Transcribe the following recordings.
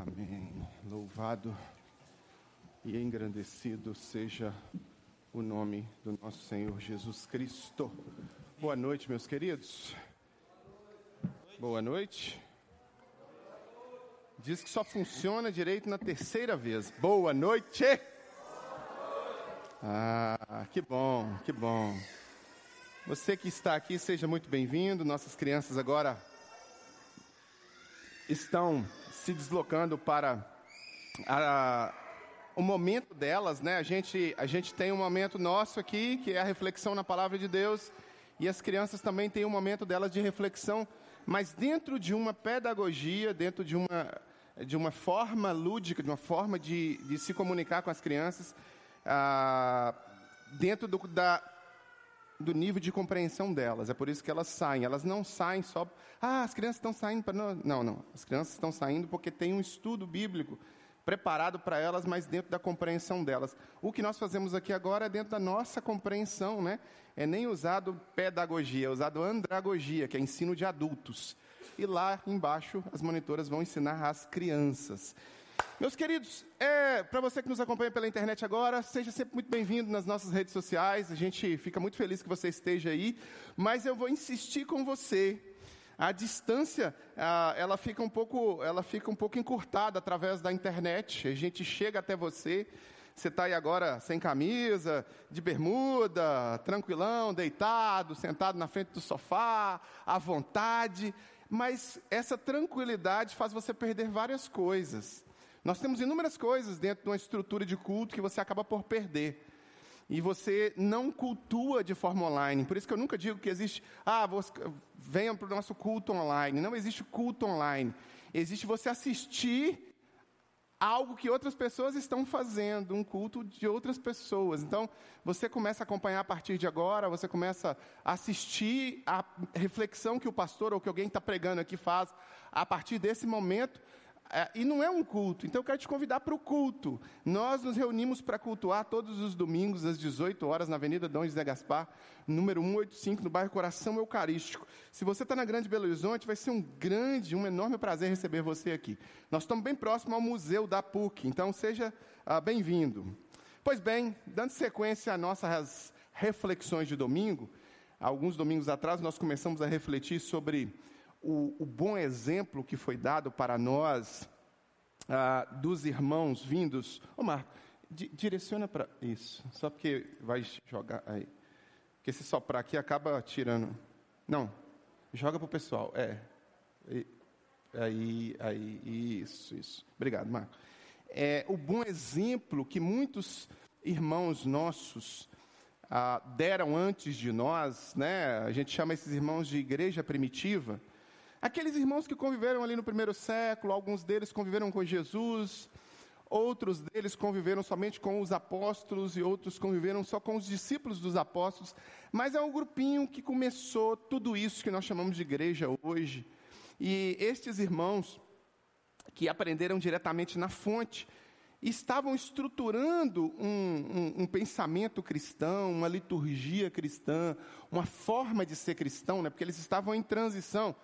Amém. Louvado e engrandecido seja o nome do nosso Senhor Jesus Cristo. Boa noite, meus queridos. Boa noite. Diz que só funciona direito na terceira vez. Boa noite. Ah, que bom, que bom. Você que está aqui, seja muito bem-vindo. Nossas crianças agora estão se deslocando para a, o momento delas, né? A gente, a gente tem um momento nosso aqui, que é a reflexão na palavra de Deus, e as crianças também têm um momento delas de reflexão, mas dentro de uma pedagogia, dentro de uma, de uma forma lúdica, de uma forma de, de se comunicar com as crianças, ah, dentro do, da, do nível de compreensão delas. É por isso que elas saem. Elas não saem só. Ah, as crianças estão saindo para. Não, não. As crianças estão saindo porque tem um estudo bíblico preparado para elas, mas dentro da compreensão delas. O que nós fazemos aqui agora é dentro da nossa compreensão, né? É nem usado pedagogia, é usado andragogia, que é ensino de adultos. E lá embaixo as monitoras vão ensinar às crianças. Meus queridos, é, para você que nos acompanha pela internet agora, seja sempre muito bem-vindo nas nossas redes sociais. A gente fica muito feliz que você esteja aí, mas eu vou insistir com você. A distância, ela fica um pouco, ela fica um pouco encurtada através da internet. A gente chega até você. Você está aí agora sem camisa, de bermuda, tranquilão, deitado, sentado na frente do sofá, à vontade. Mas essa tranquilidade faz você perder várias coisas. Nós temos inúmeras coisas dentro de uma estrutura de culto que você acaba por perder. E você não cultua de forma online. Por isso que eu nunca digo que existe, ah, você, venham para o nosso culto online. Não existe culto online. Existe você assistir algo que outras pessoas estão fazendo, um culto de outras pessoas. Então, você começa a acompanhar a partir de agora, você começa a assistir a reflexão que o pastor ou que alguém está pregando aqui faz a partir desse momento. É, e não é um culto, então eu quero te convidar para o culto. Nós nos reunimos para cultuar todos os domingos, às 18 horas, na Avenida Dom José Gaspar, número 185, no bairro Coração Eucarístico. Se você está na Grande Belo Horizonte, vai ser um grande, um enorme prazer receber você aqui. Nós estamos bem próximo ao Museu da PUC, então seja ah, bem-vindo. Pois bem, dando sequência às nossas reflexões de domingo, alguns domingos atrás nós começamos a refletir sobre o, o bom exemplo que foi dado para nós ah, dos irmãos vindos. Ô Marco, di, direciona para isso, só porque vai jogar aí. Porque se soprar aqui acaba tirando. Não, joga para o pessoal. É. Aí, aí, isso, isso. Obrigado, Marco. É, o bom exemplo que muitos irmãos nossos ah, deram antes de nós, né? A gente chama esses irmãos de igreja primitiva. Aqueles irmãos que conviveram ali no primeiro século, alguns deles conviveram com Jesus, outros deles conviveram somente com os apóstolos e outros conviveram só com os discípulos dos apóstolos, mas é um grupinho que começou tudo isso que nós chamamos de igreja hoje. E estes irmãos que aprenderam diretamente na fonte, estavam estruturando um, um, um, pensamento cristão, uma liturgia cristã, uma forma de ser cristão, né? porque eles estavam em transição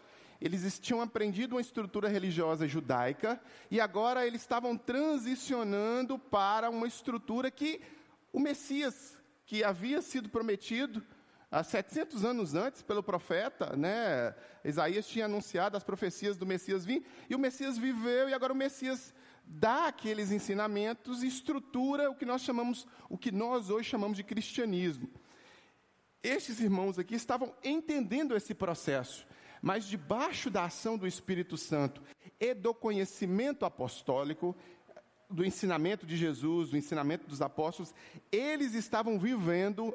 eles tinham aprendido uma estrutura religiosa judaica e agora eles estavam transicionando para uma estrutura que o Messias, que havia sido prometido há 700 anos antes pelo profeta, né? Isaías tinha anunciado as profecias do Messias vir, e o Messias viveu e agora o Messias dá aqueles ensinamentos e estrutura o que nós chamamos, o que nós hoje chamamos de cristianismo. Estes irmãos aqui estavam entendendo esse processo mas debaixo da ação do Espírito Santo e do conhecimento apostólico, do ensinamento de Jesus, do ensinamento dos apóstolos, eles estavam vivendo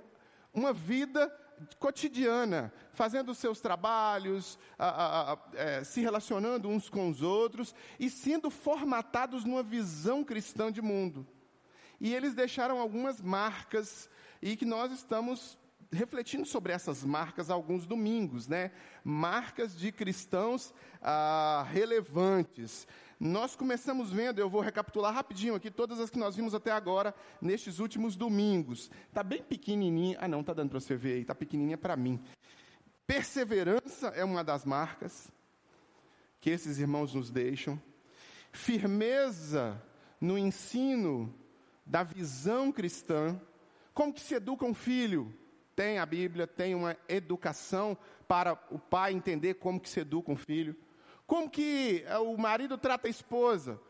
uma vida cotidiana, fazendo seus trabalhos, a, a, a, é, se relacionando uns com os outros e sendo formatados numa visão cristã de mundo. E eles deixaram algumas marcas e que nós estamos refletindo sobre essas marcas alguns domingos, né? Marcas de cristãos ah, relevantes. Nós começamos vendo, eu vou recapitular rapidinho aqui todas as que nós vimos até agora nestes últimos domingos. Tá bem pequenininha. Ah, não, tá dando para você ver aí, tá pequenininha para mim. Perseverança é uma das marcas que esses irmãos nos deixam. firmeza no ensino da visão cristã. Como que se educa um filho? Tem a Bíblia, tem uma educação para o pai entender como que se educa um filho. Como que eh, o marido trata a esposa?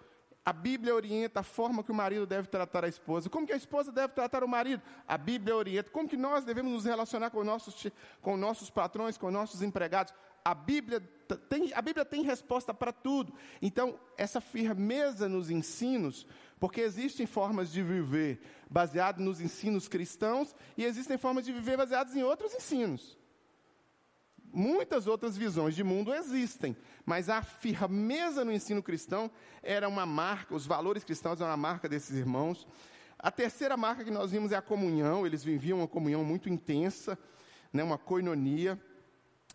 A Bíblia orienta a forma que o marido deve tratar a esposa. Como que a esposa deve tratar o marido? A Bíblia orienta. Como que nós devemos nos relacionar com nossos, com nossos patrões, com nossos empregados? A Bíblia tem, a Bíblia tem resposta para tudo. Então, essa firmeza nos ensinos, porque existem formas de viver baseadas nos ensinos cristãos e existem formas de viver baseadas em outros ensinos. Muitas outras visões de mundo existem, mas a firmeza no ensino cristão era uma marca, os valores cristãos eram uma marca desses irmãos. A terceira marca que nós vimos é a comunhão, eles viviam uma comunhão muito intensa, né, uma coinonia,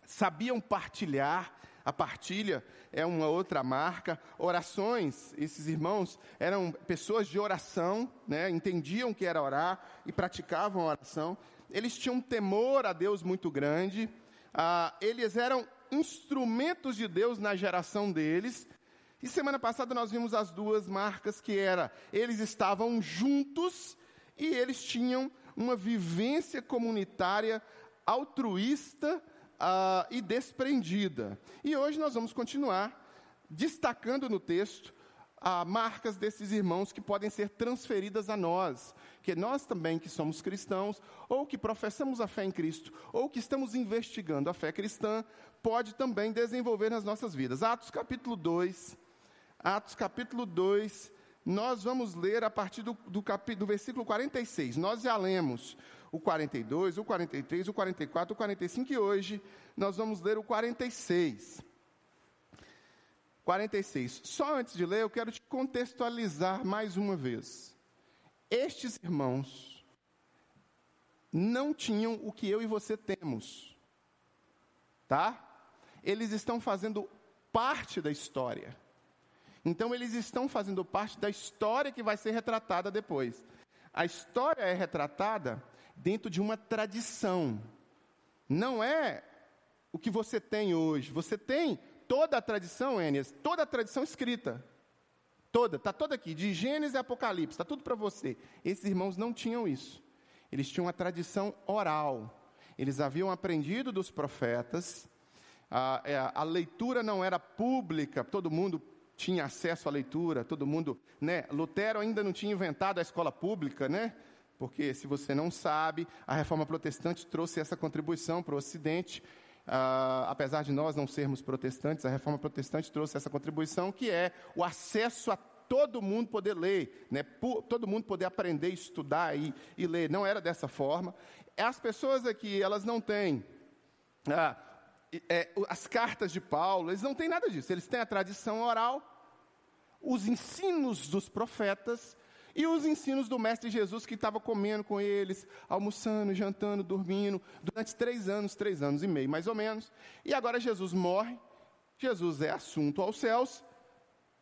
sabiam partilhar, a partilha é uma outra marca. Orações, esses irmãos eram pessoas de oração, né, entendiam que era orar e praticavam a oração. Eles tinham um temor a Deus muito grande ah, eles eram instrumentos de Deus na geração deles. E semana passada nós vimos as duas marcas que era, eles estavam juntos e eles tinham uma vivência comunitária altruísta ah, e desprendida. E hoje nós vamos continuar destacando no texto ah, marcas desses irmãos que podem ser transferidas a nós, que nós também que somos cristãos, ou que professamos a fé em Cristo, ou que estamos investigando a fé cristã, pode também desenvolver nas nossas vidas. Atos capítulo 2, Atos capítulo 2, nós vamos ler a partir do, do, do versículo 46. Nós já lemos o 42, o 43, o 44, o 45 e hoje nós vamos ler o 46. 46. Só antes de ler, eu quero te contextualizar mais uma vez. Estes irmãos não tinham o que eu e você temos. Tá? Eles estão fazendo parte da história. Então, eles estão fazendo parte da história que vai ser retratada depois. A história é retratada dentro de uma tradição. Não é o que você tem hoje. Você tem toda a tradição, Enias, toda a tradição escrita. Toda, está toda aqui, de Gênesis e Apocalipse, está tudo para você. Esses irmãos não tinham isso. Eles tinham uma tradição oral. Eles haviam aprendido dos profetas. A, é, a leitura não era pública, todo mundo tinha acesso à leitura, todo mundo, né? Lutero ainda não tinha inventado a escola pública, né? Porque se você não sabe, a reforma protestante trouxe essa contribuição para o Ocidente. Uh, apesar de nós não sermos protestantes, a reforma protestante trouxe essa contribuição, que é o acesso a todo mundo poder ler, né? todo mundo poder aprender, estudar e, e ler. Não era dessa forma. As pessoas aqui, elas não têm ah, é, as cartas de Paulo, eles não têm nada disso. Eles têm a tradição oral, os ensinos dos profetas e os ensinos do Mestre Jesus, que estava comendo com eles, almoçando, jantando, dormindo, durante três anos, três anos e meio, mais ou menos. E agora Jesus morre, Jesus é assunto aos céus,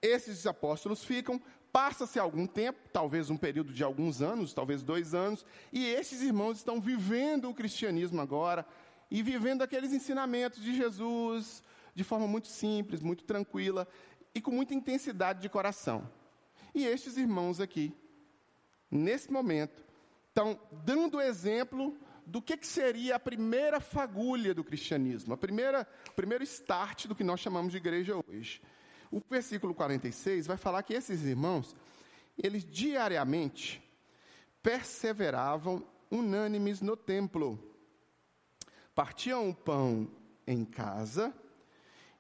esses apóstolos ficam, passa-se algum tempo, talvez um período de alguns anos, talvez dois anos, e esses irmãos estão vivendo o cristianismo agora, e vivendo aqueles ensinamentos de Jesus, de forma muito simples, muito tranquila, e com muita intensidade de coração. E estes irmãos aqui nesse momento, estão dando exemplo do que, que, seria a primeira fagulha do cristianismo, a primeira, o primeiro start do que nós chamamos de igreja hoje. O versículo 46 vai falar que esses irmãos, eles diariamente perseveravam unânimes no templo, partiam o pão em casa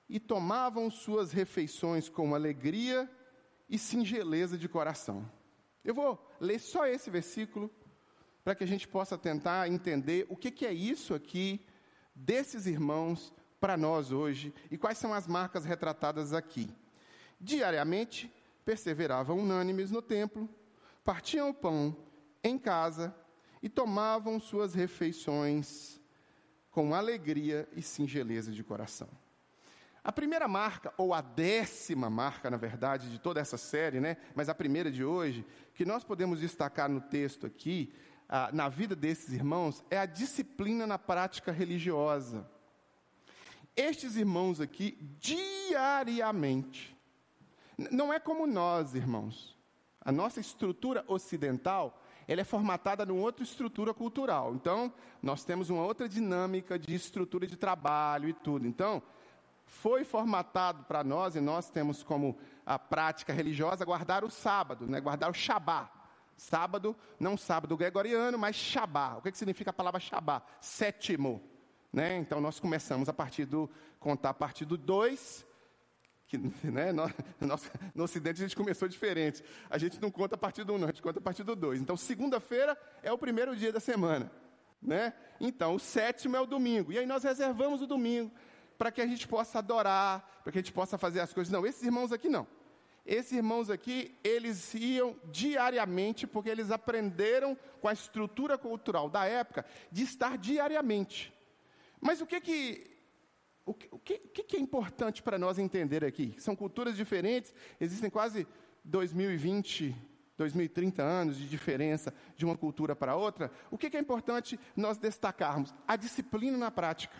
e tomavam suas refeições com alegria e singeleza de coração. Eu vou ler só esse versículo para que a gente possa tentar entender o que, que é isso aqui desses irmãos para nós hoje e quais são as marcas retratadas aqui. Diariamente perseveravam unânimes no templo, partiam o pão em casa e tomavam suas refeições com alegria e singeleza de coração. A primeira marca, ou a décima marca, na verdade, de toda essa série, né? mas a primeira de hoje, que nós podemos destacar no texto aqui, ah, na vida desses irmãos, é a disciplina na prática religiosa. Estes irmãos aqui, diariamente, Não é como nós, irmãos. A nossa estrutura ocidental, ela é formatada numa outra estrutura cultural. Então, nós temos uma outra dinâmica de estrutura de trabalho e tudo. Então, foi formatado para nós, e nós temos como a prática religiosa guardar o sábado, né? guardar o Shabá. Sábado, não sábado gregoriano, mas Shabá. O que, que significa a palavra Shabá? Sétimo. Né? Então nós começamos a partir do contar a partir do 2, que né, nós, no Ocidente a gente começou diferente. A gente não conta a partir do 1, um, a gente conta a partir do 2. Então segunda-feira é o primeiro dia da semana. Né? Então o sétimo é o domingo. E aí nós reservamos o domingo para que a gente possa adorar, para que a gente possa fazer as coisas. Não, esses irmãos aqui não. Esses irmãos aqui, eles iam diariamente, porque eles aprenderam com a estrutura cultural da época de estar diariamente. Mas o que que o que, o que, que é importante para nós entender aqui? São culturas diferentes, existem quase 2020, 2030 anos de diferença de uma cultura para outra. O que é importante nós destacarmos? A disciplina na prática.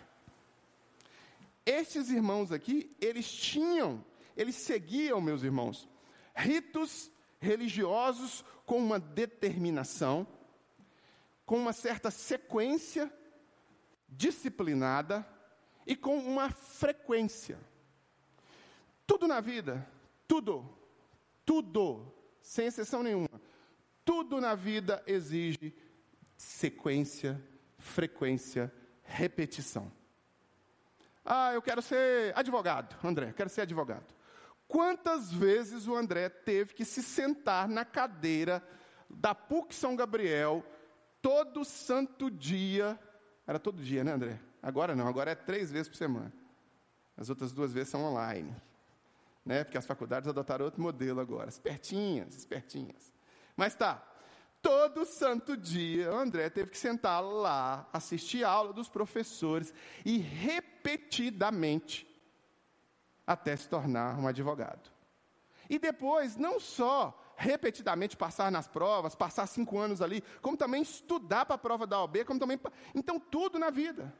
Estes irmãos aqui, eles tinham, eles seguiam, meus irmãos, ritos religiosos com uma determinação, com uma certa sequência disciplinada e com uma frequência. Tudo na vida, tudo, tudo, sem exceção nenhuma, tudo na vida exige sequência, frequência, repetição. Ah, eu quero ser advogado, André, quero ser advogado. Quantas vezes o André teve que se sentar na cadeira da PUC São Gabriel todo santo dia? Era todo dia, né, André? Agora não, agora é três vezes por semana. As outras duas vezes são online. Né? Porque as faculdades adotaram outro modelo agora. Espertinhas, espertinhas. Mas tá, todo santo dia, o André teve que sentar lá, assistir a aula dos professores e repetidamente até se tornar um advogado. E depois, não só repetidamente passar nas provas, passar cinco anos ali, como também estudar para a prova da OB, como também. Então, tudo na vida.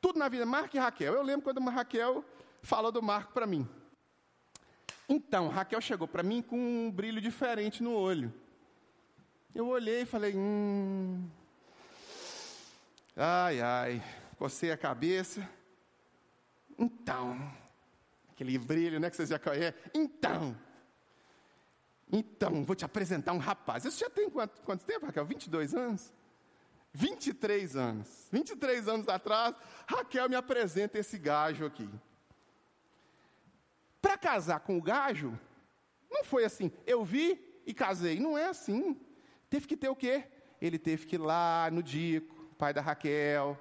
Tudo na vida. Marco e Raquel. Eu lembro quando a Raquel falou do Marco para mim. Então, Raquel chegou para mim com um brilho diferente no olho. Eu olhei e falei, hum. Ai, ai. Cocei a cabeça. Então. Aquele brilho, né, que vocês já conhecem. Então. Então, vou te apresentar um rapaz. Isso já tem quanto, quanto tempo, Raquel? 22 anos? 23 anos. 23 anos atrás, Raquel me apresenta esse gajo aqui. Para casar com o gajo, não foi assim, eu vi e casei. Não é assim. Teve que ter o quê? Ele teve que ir lá no Dico, pai da Raquel,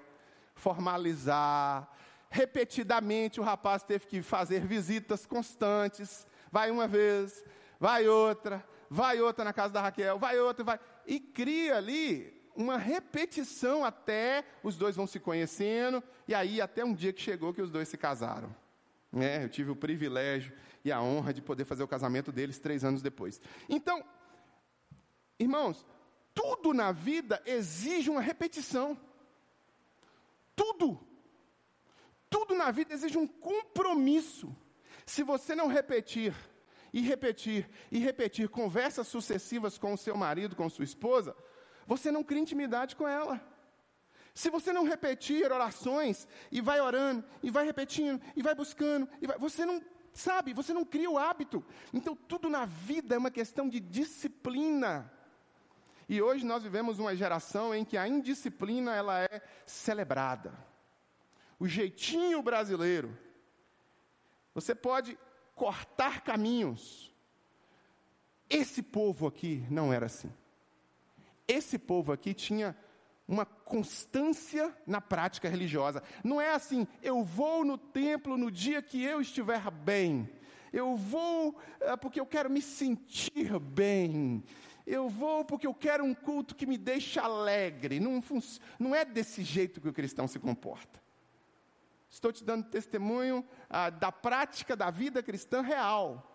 formalizar. Repetidamente o rapaz teve que fazer visitas constantes. Vai uma vez, vai outra, vai outra na casa da Raquel, vai outra, vai. E cria ali uma repetição até os dois vão se conhecendo, e aí até um dia que chegou que os dois se casaram. É, eu tive o privilégio e a honra de poder fazer o casamento deles três anos depois. Então, Irmãos, tudo na vida exige uma repetição. Tudo. Tudo na vida exige um compromisso. Se você não repetir, e repetir, e repetir conversas sucessivas com o seu marido, com sua esposa, você não cria intimidade com ela. Se você não repetir orações, e vai orando, e vai repetindo, e vai buscando, e vai, você não, sabe, você não cria o hábito. Então, tudo na vida é uma questão de disciplina. E hoje nós vivemos uma geração em que a indisciplina ela é celebrada. O jeitinho brasileiro. Você pode cortar caminhos. Esse povo aqui não era assim. Esse povo aqui tinha uma constância na prática religiosa. Não é assim, eu vou no templo no dia que eu estiver bem. Eu vou é, porque eu quero me sentir bem. Eu vou porque eu quero um culto que me deixe alegre. Não, não é desse jeito que o cristão se comporta. Estou te dando testemunho ah, da prática da vida cristã real.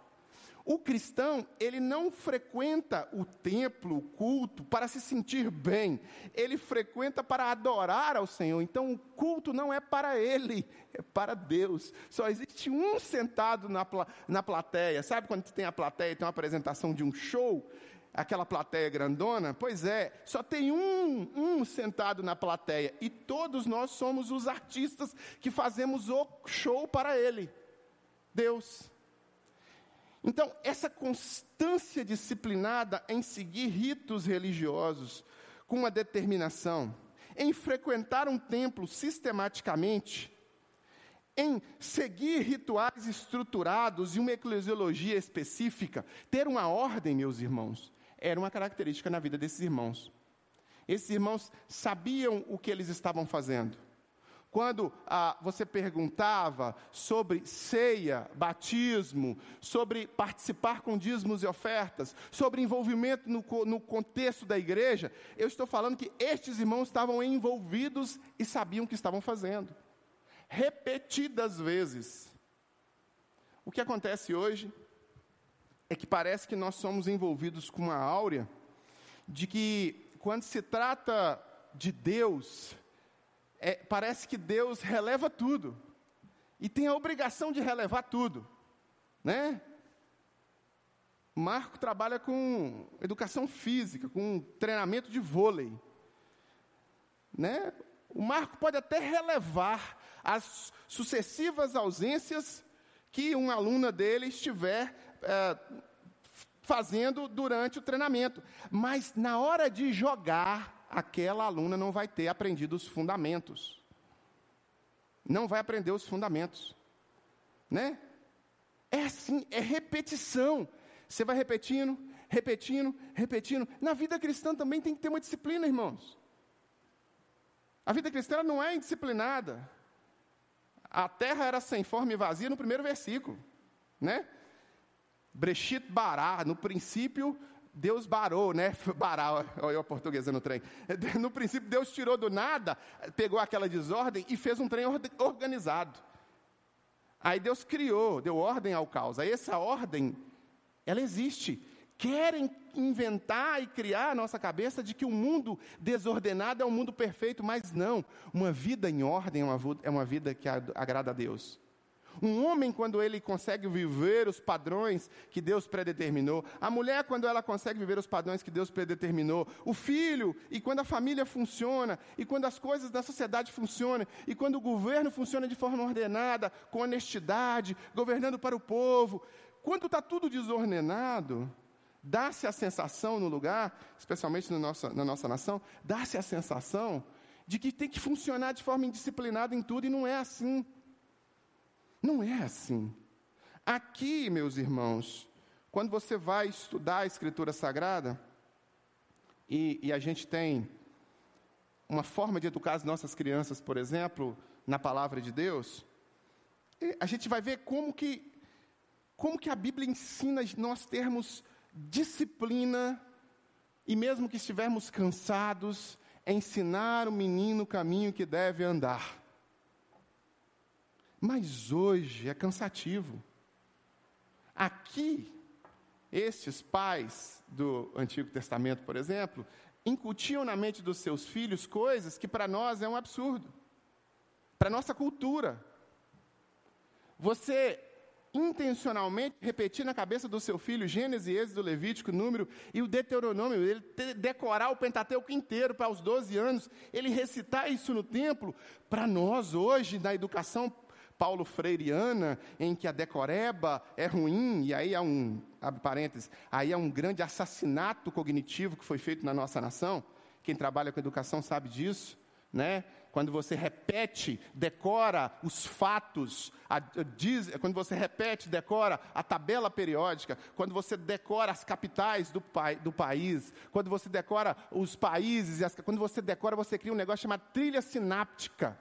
O cristão, ele não frequenta o templo, o culto, para se sentir bem. Ele frequenta para adorar ao Senhor. Então, o culto não é para ele, é para Deus. Só existe um sentado na, na plateia. Sabe quando tem a plateia e tem uma apresentação de um show? Aquela plateia grandona? Pois é, só tem um, um sentado na plateia. E todos nós somos os artistas que fazemos o show para ele. Deus. Então, essa constância disciplinada em seguir ritos religiosos com uma determinação, em frequentar um templo sistematicamente, em seguir rituais estruturados e uma eclesiologia específica, ter uma ordem, meus irmãos, era uma característica na vida desses irmãos. Esses irmãos sabiam o que eles estavam fazendo. Quando ah, você perguntava sobre ceia, batismo, sobre participar com dízimos e ofertas, sobre envolvimento no, no contexto da igreja, eu estou falando que estes irmãos estavam envolvidos e sabiam o que estavam fazendo. Repetidas vezes. O que acontece hoje é que parece que nós somos envolvidos com uma áurea de que, quando se trata de Deus, é, parece que Deus releva tudo. E tem a obrigação de relevar tudo. Né? Marco trabalha com educação física, com treinamento de vôlei. Né? O Marco pode até relevar as sucessivas ausências que uma aluna dele estiver é, fazendo durante o treinamento. Mas na hora de jogar, aquela aluna não vai ter aprendido os fundamentos. Não vai aprender os fundamentos. Né? É assim, é repetição. Você vai repetindo, repetindo, repetindo. Na vida cristã também tem que ter uma disciplina, irmãos. A vida cristã não é indisciplinada. A terra era sem forma e vazia no primeiro versículo, né? Brechit bará, no princípio Deus barou, né? Barar, olha eu portuguesa no trem. No princípio, Deus tirou do nada, pegou aquela desordem e fez um trem organizado. Aí Deus criou, deu ordem ao caos. Aí essa ordem, ela existe. Querem inventar e criar a nossa cabeça de que o um mundo desordenado é um mundo perfeito, mas não. Uma vida em ordem é uma vida é que agrada a Deus. Um homem, quando ele consegue viver os padrões que Deus predeterminou. A mulher, quando ela consegue viver os padrões que Deus predeterminou. O filho, e quando a família funciona, e quando as coisas da sociedade funcionam, e quando o governo funciona de forma ordenada, com honestidade, governando para o povo. Quando está tudo desordenado, dá-se a sensação no lugar, especialmente no nossa, na nossa nação, dá-se a sensação de que tem que funcionar de forma indisciplinada em tudo, e não é assim. Não é assim. Aqui, meus irmãos, quando você vai estudar a Escritura Sagrada, e, e, a gente tem uma forma de educar as nossas crianças, por exemplo, na palavra de Deus, a gente vai ver como que, como que a Bíblia ensina nós termos disciplina, e mesmo que estivermos cansados, ensinar o menino o caminho que deve andar. Mas hoje é cansativo. Aqui, estes pais do Antigo Testamento, por exemplo, incutiam na mente dos seus filhos coisas que para nós é um absurdo, para nossa cultura. Você intencionalmente repetir na cabeça do seu filho Gênesis, Êxodo, Levítico, Número e o Deuteronômio, ele decorar o Pentateuco inteiro para os 12 anos, ele recitar isso no templo, para nós hoje, na educação Paulo Freireana, em que a decoreba é ruim, e aí há um, abre parênteses, aí há um grande assassinato cognitivo que foi feito na nossa nação. Quem trabalha com educação sabe disso, né? Quando você repete, decora os fatos, a, diz, quando você repete, decora a tabela periódica, quando você decora as capitais do, do país, quando você decora os países, as, quando você decora, você cria um negócio chamado trilha sináptica.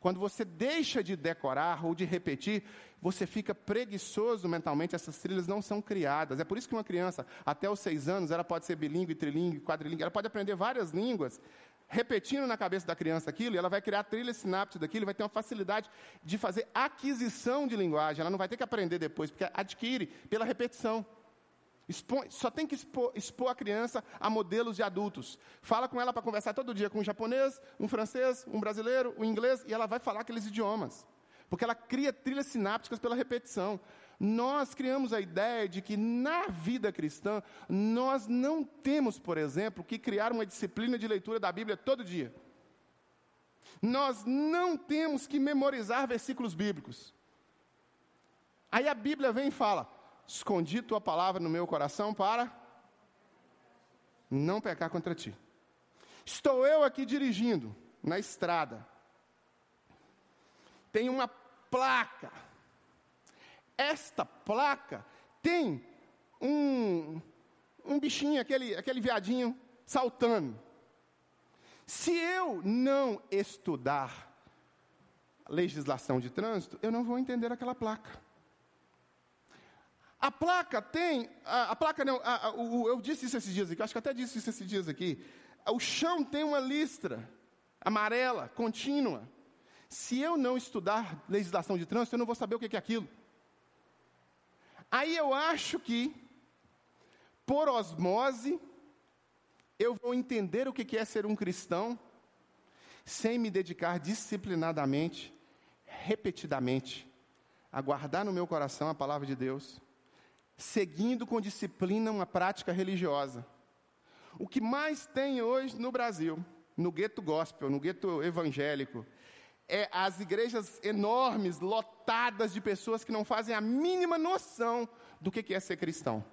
Quando você deixa de decorar ou de repetir, você fica preguiçoso mentalmente, essas trilhas não são criadas. É por isso que uma criança, até os seis anos, ela pode ser bilíngue, trilingue, quadrilingue, ela pode aprender várias línguas, repetindo na cabeça da criança aquilo, ela vai criar trilha sináptica daquilo, vai ter uma facilidade de fazer aquisição de linguagem. Ela não vai ter que aprender depois, porque adquire pela repetição. Só tem que expor, expor, a criança a modelos de adultos. Fala com ela para conversar todo dia com um japonês, um francês, um brasileiro, um inglês, e ela vai falar aqueles idiomas. Porque ela cria trilhas sinápticas pela repetição. Nós criamos a ideia de que na vida cristã, nós não temos, por exemplo, que criar uma disciplina de leitura da Bíblia todo dia. Nós não temos que memorizar versículos bíblicos. Aí a Bíblia vem e fala: escondi tua palavra no meu coração para não pecar contra ti. Estou eu aqui dirigindo na estrada. Tem uma placa. Esta placa tem um, um bichinho, aquele, aquele viadinho saltando. Se eu não estudar legislação de trânsito, eu não vou entender aquela placa. A placa tem, a, a placa não, a, a, o, eu disse isso esses dias aqui, acho que até disse isso esses dias aqui. O chão tem uma listra amarela, contínua. Se eu não estudar legislação de trânsito, eu não vou saber o que é aquilo. Aí eu acho que, por osmose, eu vou entender o que é ser um cristão, sem me dedicar disciplinadamente, repetidamente, a guardar no meu coração a palavra de Deus seguindo com disciplina uma prática religiosa. O que mais tem hoje no Brasil, no gueto gospel, no gueto evangélico, é as igrejas enormes, lotadas de pessoas que não fazem a mínima noção do que é ser cristão.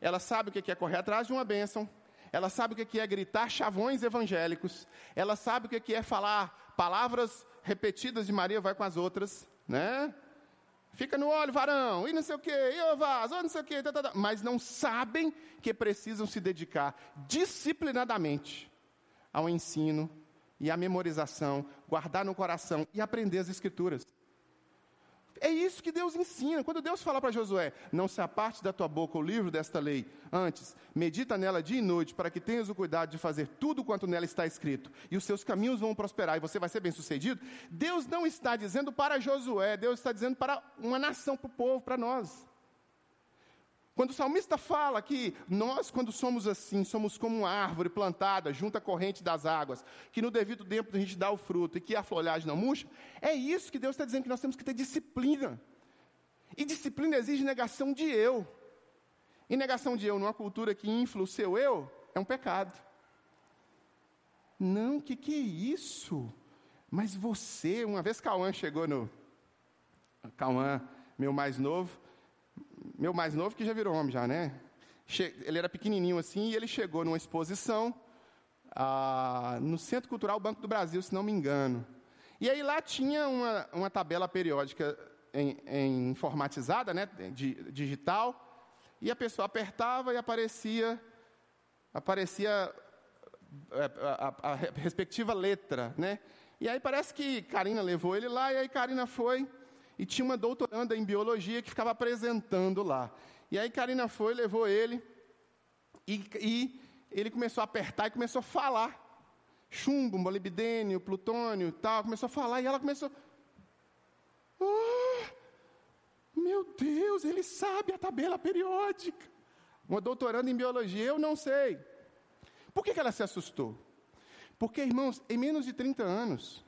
Ela sabe o que é correr atrás de uma bênção, ela sabe o que é gritar chavões evangélicos, ela sabe o que é falar palavras repetidas de Maria vai com as outras, né? Fica no óleo, varão, e não sei o quê, e ô vaso, não sei o quê, tá, tá, tá. mas não sabem que precisam se dedicar disciplinadamente ao ensino e à memorização, guardar no coração e aprender as Escrituras. É isso que Deus ensina. Quando Deus fala para Josué: Não se aparte da tua boca o livro desta lei, antes, medita nela dia e noite, para que tenhas o cuidado de fazer tudo quanto nela está escrito, e os seus caminhos vão prosperar e você vai ser bem sucedido. Deus não está dizendo para Josué, Deus está dizendo para uma nação, para o povo, para nós. Quando o salmista fala que nós, quando somos assim, somos como uma árvore plantada junto à corrente das águas, que no devido tempo a gente dá o fruto e que a folhagem não murcha, é isso que Deus está dizendo que nós temos que ter disciplina. E disciplina exige negação de eu. E negação de eu numa cultura que infla o seu eu é um pecado. Não, que, que é isso? Mas você, uma vez Cauã chegou no. Cauã, meu mais novo, meu mais novo que já virou homem já, né? Ele era pequenininho assim e ele chegou numa exposição ah, no Centro Cultural Banco do Brasil, se não me engano. E aí lá tinha uma, uma tabela periódica em, em informatizada, né, de, digital, e a pessoa apertava e aparecia aparecia é, a, a, a, respectiva letra, né? E aí parece que Karina levou ele lá e aí Karina foi e tinha uma doutoranda em biologia que ficava apresentando lá. E aí Karina foi, levou ele, e, e ele começou a apertar e começou a falar. Chumbo, molibdênio, plutônio tal, começou a falar, e ela começou. Oh, meu Deus, ele sabe a tabela periódica. Uma doutoranda em biologia, eu não sei. Por que, que ela se assustou? Porque, irmãos, em menos de 30 anos,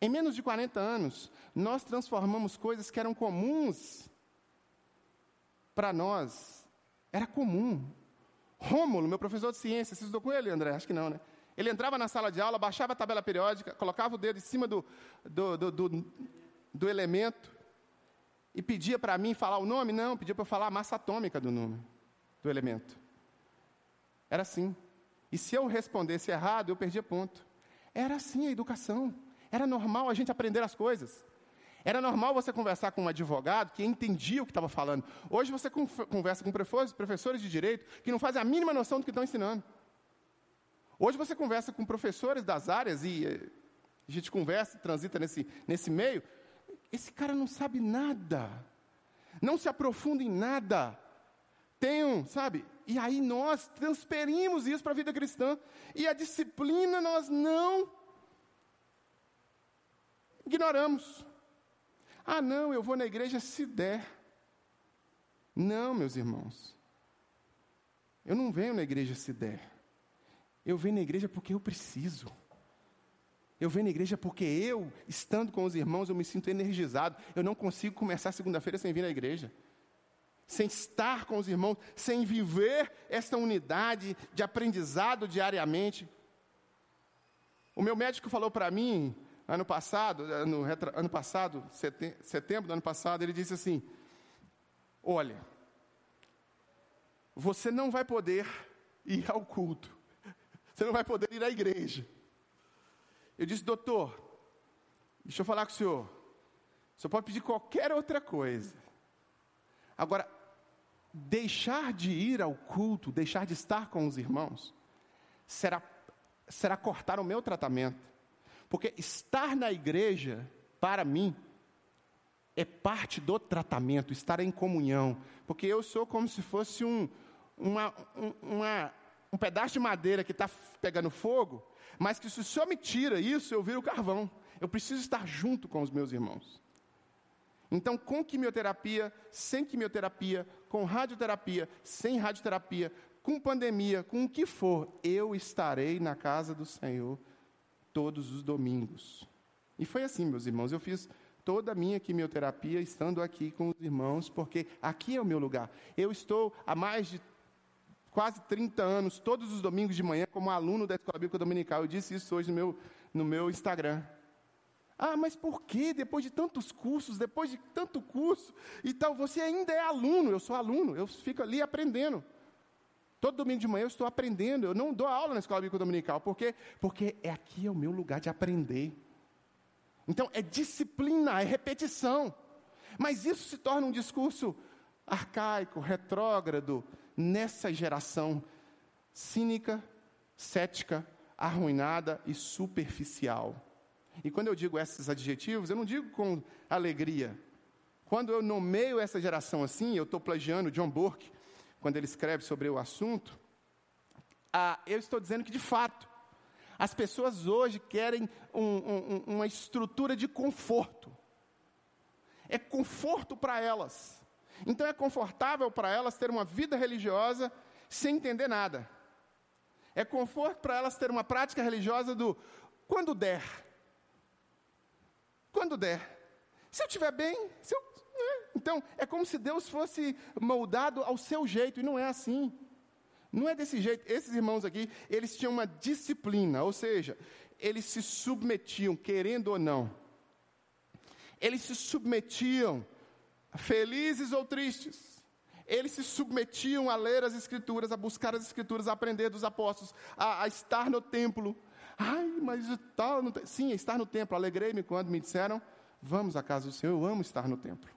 em menos de 40 anos, nós transformamos coisas que eram comuns para nós. Era comum. Rômulo, meu professor de ciência, você estudou com ele, André? Acho que não, né? Ele entrava na sala de aula, baixava a tabela periódica, colocava o dedo em cima do, do, do, do, do elemento e pedia para mim falar o nome? Não, pedia para eu falar a massa atômica do número, do elemento. Era assim. E se eu respondesse errado, eu perdia ponto. Era assim a educação. Era normal a gente aprender as coisas. Era normal você conversar com um advogado que entendia o que estava falando. Hoje você conversa com professores de direito que não fazem a mínima noção do que estão ensinando. Hoje você conversa com professores das áreas e eh, a gente conversa, transita nesse, nesse meio. Esse cara não sabe nada. Não se aprofunda em nada. tenham, sabe? E aí nós transferimos isso para a vida cristã. E a disciplina nós não ignoramos. Ah, não, eu vou na igreja se der. Não, meus irmãos. Eu não venho na igreja se der. Eu venho na igreja porque eu preciso. Eu venho na igreja porque eu, estando com os irmãos, eu me sinto energizado. Eu não consigo começar segunda-feira sem vir na igreja. Sem estar com os irmãos, sem viver essa unidade de aprendizado diariamente. O meu médico falou para mim, ano passado, ano, ano passado, setembro do ano passado, ele disse assim: Olha, você não vai poder ir ao culto, você não vai poder ir à igreja, eu disse, doutor, deixa eu falar com o senhor. O senhor pode pedir qualquer outra coisa. Agora, deixar de ir ao culto, deixar de estar com os irmãos, será, será cortar o meu tratamento. Porque estar na igreja, para mim, é parte do tratamento, estar em comunhão. Porque eu sou como se fosse um, uma, um, uma, um pedaço de madeira que está pegando fogo, mas que se o Senhor me tira isso, eu viro carvão. Eu preciso estar junto com os meus irmãos. Então, com quimioterapia, sem quimioterapia, com radioterapia, sem radioterapia, com pandemia, com o que for, eu estarei na casa do Senhor todos os domingos. E foi assim, meus irmãos, eu fiz toda a minha quimioterapia estando aqui com os irmãos, porque aqui é o meu lugar. Eu estou há mais de quase 30 anos, todos os domingos de manhã, como aluno da Escola Bíblica Dominical. Eu disse isso hoje no meu, no meu Instagram. Ah, mas por que depois de tantos cursos, depois de tanto curso e tal, você ainda é aluno? Eu sou aluno, eu fico ali aprendendo. Todo domingo de manhã eu estou aprendendo, eu não dou aula na Escola Bíblica Dominical. Por quê? Porque é aqui é o meu lugar de aprender. Então é disciplina, é repetição. Mas isso se torna um discurso arcaico, retrógrado, nessa geração cínica, cética, arruinada e superficial. E quando eu digo esses adjetivos, eu não digo com alegria. Quando eu nomeio essa geração assim, eu estou plagiando John Burke, quando ele escreve sobre o assunto, ah, eu estou dizendo que, de fato, as pessoas hoje querem um, um, uma estrutura de conforto. É conforto para elas. Então é confortável para elas ter uma vida religiosa sem entender nada. É conforto para elas ter uma prática religiosa do quando der. Quando der. Se eu estiver bem, se eu? Então é como se Deus fosse moldado ao seu jeito, e não é assim. Não é desse jeito. Esses irmãos aqui, eles tinham uma disciplina, ou seja, eles se submetiam, querendo ou não. Eles se submetiam felizes ou tristes, eles se submetiam a ler as Escrituras, a buscar as Escrituras, a aprender dos apóstolos, a, a estar no templo. Ai, mas tal, sim, estar no templo. Alegrei-me quando me disseram: Vamos à casa do Senhor. Eu amo estar no templo.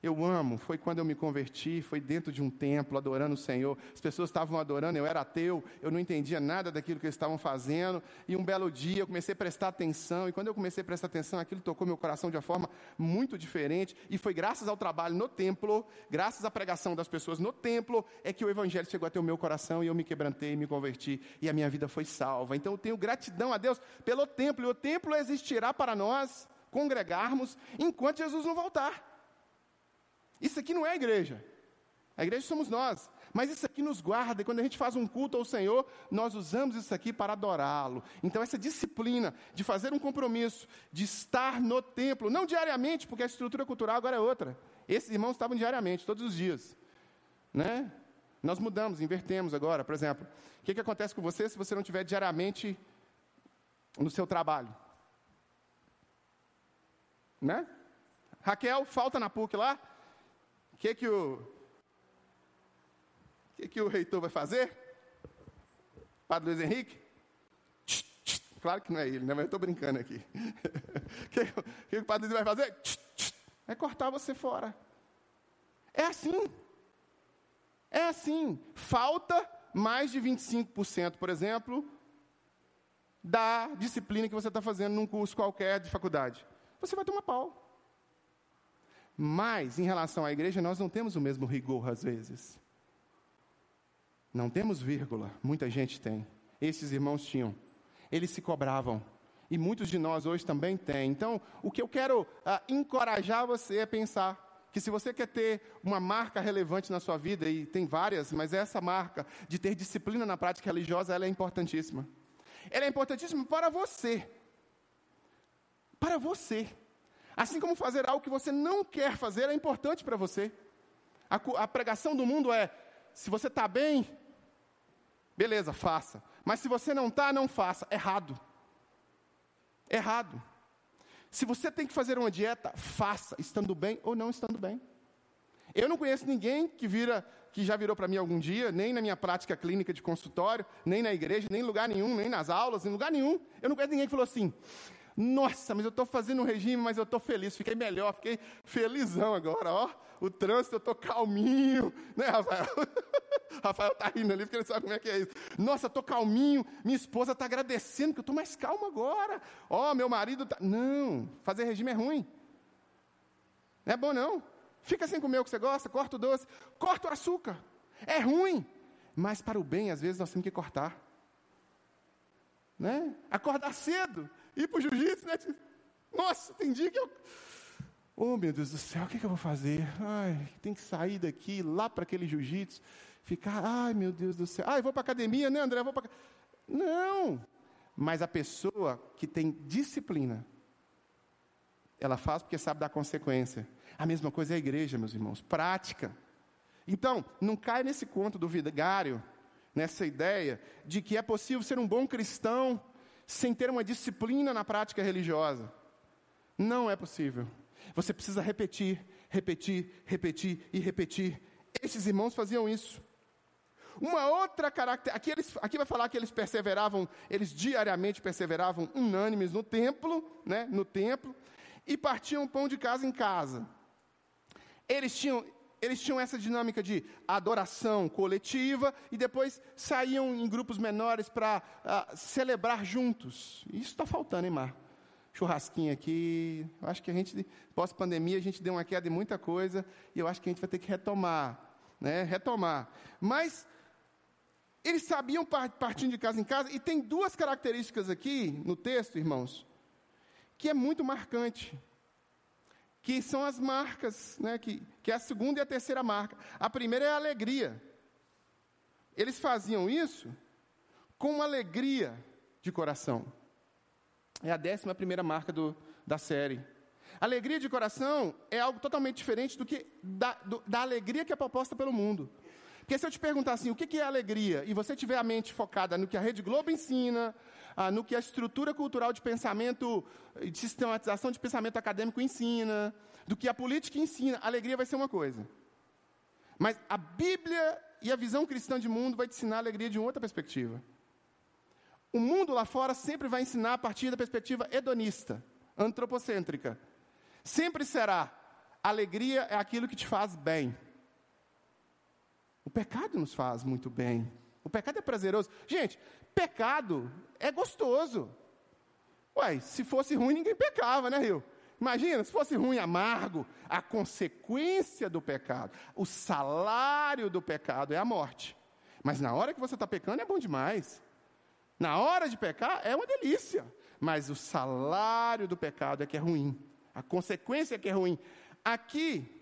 Eu amo, foi quando eu me converti, foi dentro de um templo, adorando o Senhor. As pessoas estavam adorando, eu era ateu, eu não entendia nada daquilo que eles estavam fazendo. E um belo dia eu comecei a prestar atenção, e quando eu comecei a prestar atenção, aquilo tocou meu coração de uma forma muito diferente. E foi graças ao trabalho no templo, graças à pregação das pessoas no templo, é que o Evangelho chegou até o meu coração e eu me quebrantei, me converti, e a minha vida foi salva. Então eu tenho gratidão a Deus pelo templo, e o templo existirá para nós congregarmos enquanto Jesus não voltar. Isso aqui não é igreja. A igreja somos nós. Mas isso aqui nos guarda, e quando a gente faz um culto ao Senhor, nós usamos isso aqui para adorá-lo. Então, essa disciplina de fazer um compromisso, de estar no templo, não diariamente, porque a estrutura cultural agora é outra. Esses irmãos estavam diariamente, todos os dias. Né? Nós mudamos, invertemos agora. Por exemplo, o que, que acontece com você se você não estiver diariamente no seu trabalho? Né? Raquel, falta na PUC lá? Que, que o. que, que o reitor vai fazer? Padre Luiz Henrique? Claro que não é ele, né? Mas eu estou brincando aqui. O que, que, que, o Padre Luiz vai fazer? É cortar você fora. É assim. É assim. Falta mais de 25%, por exemplo, da disciplina que você está fazendo num curso qualquer de faculdade. Você vai tomar pau. Mas, em relação à igreja, nós não temos o mesmo rigor às vezes. Não temos vírgula, muita gente tem. Esses irmãos tinham. Eles se cobravam. E muitos de nós hoje também têm. Então, o que eu quero ah, encorajar você é pensar que se você quer ter uma marca relevante na sua vida, e tem várias, mas essa marca de ter disciplina na prática religiosa, ela é importantíssima. Ela é importantíssima para você. Para você. Assim como fazer algo que você não quer fazer é importante para você. A, a, pregação do mundo é: se você está bem, beleza, faça. Mas se você não está, não faça. Errado. Errado. Se você tem que fazer uma dieta, faça, estando bem ou não estando bem. Eu não conheço ninguém que vira, que já virou para mim algum dia, nem na minha prática clínica de consultório, nem na igreja, nem em lugar nenhum, nem nas aulas, em lugar nenhum. Eu não conheço ninguém que falou assim: Nossa, mas eu estou fazendo um regime, mas eu estou feliz, fiquei melhor, fiquei felizão agora, ó. O trânsito, eu estou calminho, né, Rafael? Rafael está rindo ali porque ele sabe como é que é isso. Nossa, estou calminho, minha esposa está agradecendo que eu estou mais calmo agora. Ó, meu marido está. Não, fazer regime é ruim. Não é bom não. Fica sem comer o que você gosta, corta o doce, corta o açúcar. É ruim. Mas para o bem, às vezes, nós temos que cortar. Né? Acordar cedo, ir para o jiu-jitsu, né? Nossa, tem dia que eu. Oh, meu Deus do céu, o que, que eu vou fazer? Ai, tem que sair daqui, lá para aquele jiu-jitsu ficar, ai meu Deus do céu, ai vou para academia, né André? Vou para Não! Mas a pessoa que tem disciplina, ela faz porque sabe da consequência. A mesma coisa é a igreja, meus irmãos, prática. Então, não cai nesse conto do vigário, nessa ideia de que é possível ser um bom cristão sem ter uma disciplina na prática religiosa. Não é possível. Você precisa repetir, repetir, repetir e repetir. Esses irmãos faziam isso. Uma outra característica, aqui, eles, aqui vai falar que eles perseveravam, eles diariamente perseveravam unânimes no templo, né, no templo, e partiam pão de casa em casa. Eles tinham, eles tinham essa dinâmica de adoração coletiva e depois saíam em grupos menores para uh, celebrar juntos. Isso está faltando, hein, Mar? Churrasquinho aqui. Eu acho que a gente, pós-pandemia, a gente deu uma queda em muita coisa e eu acho que a gente vai ter que retomar. Né? Retomar. Mas eles sabiam partindo de casa em casa, e tem duas características aqui no texto, irmãos, que é muito marcante. Que são as marcas, né, que, que é a segunda e a terceira marca. A primeira é a alegria. Eles faziam isso com alegria de coração. É a décima primeira marca do, da série. Alegria de coração é algo totalmente diferente do que da, do, da alegria que é proposta pelo mundo. Porque se eu te perguntar assim, o que é alegria, e você tiver a mente focada no que a Rede Globo ensina, ah, no que a estrutura cultural de pensamento, de sistematização de pensamento acadêmico ensina, do que a política ensina, alegria vai ser uma coisa. Mas a Bíblia e a visão cristã de mundo vai te ensinar a alegria de outra perspectiva. O mundo lá fora sempre vai ensinar a partir da perspectiva hedonista, antropocêntrica. Sempre será. Alegria é aquilo que te faz bem. O pecado nos faz muito bem. O pecado é prazeroso. Gente, pecado é gostoso. Uai, se fosse ruim, ninguém pecava, né, Rio? Imagina, se fosse ruim, amargo, a consequência do pecado, o salário do pecado é a morte. Mas na hora que você está pecando é bom demais. Na hora de pecar é uma delícia. Mas o salário do pecado é que é ruim. A consequência é que é ruim. Aqui,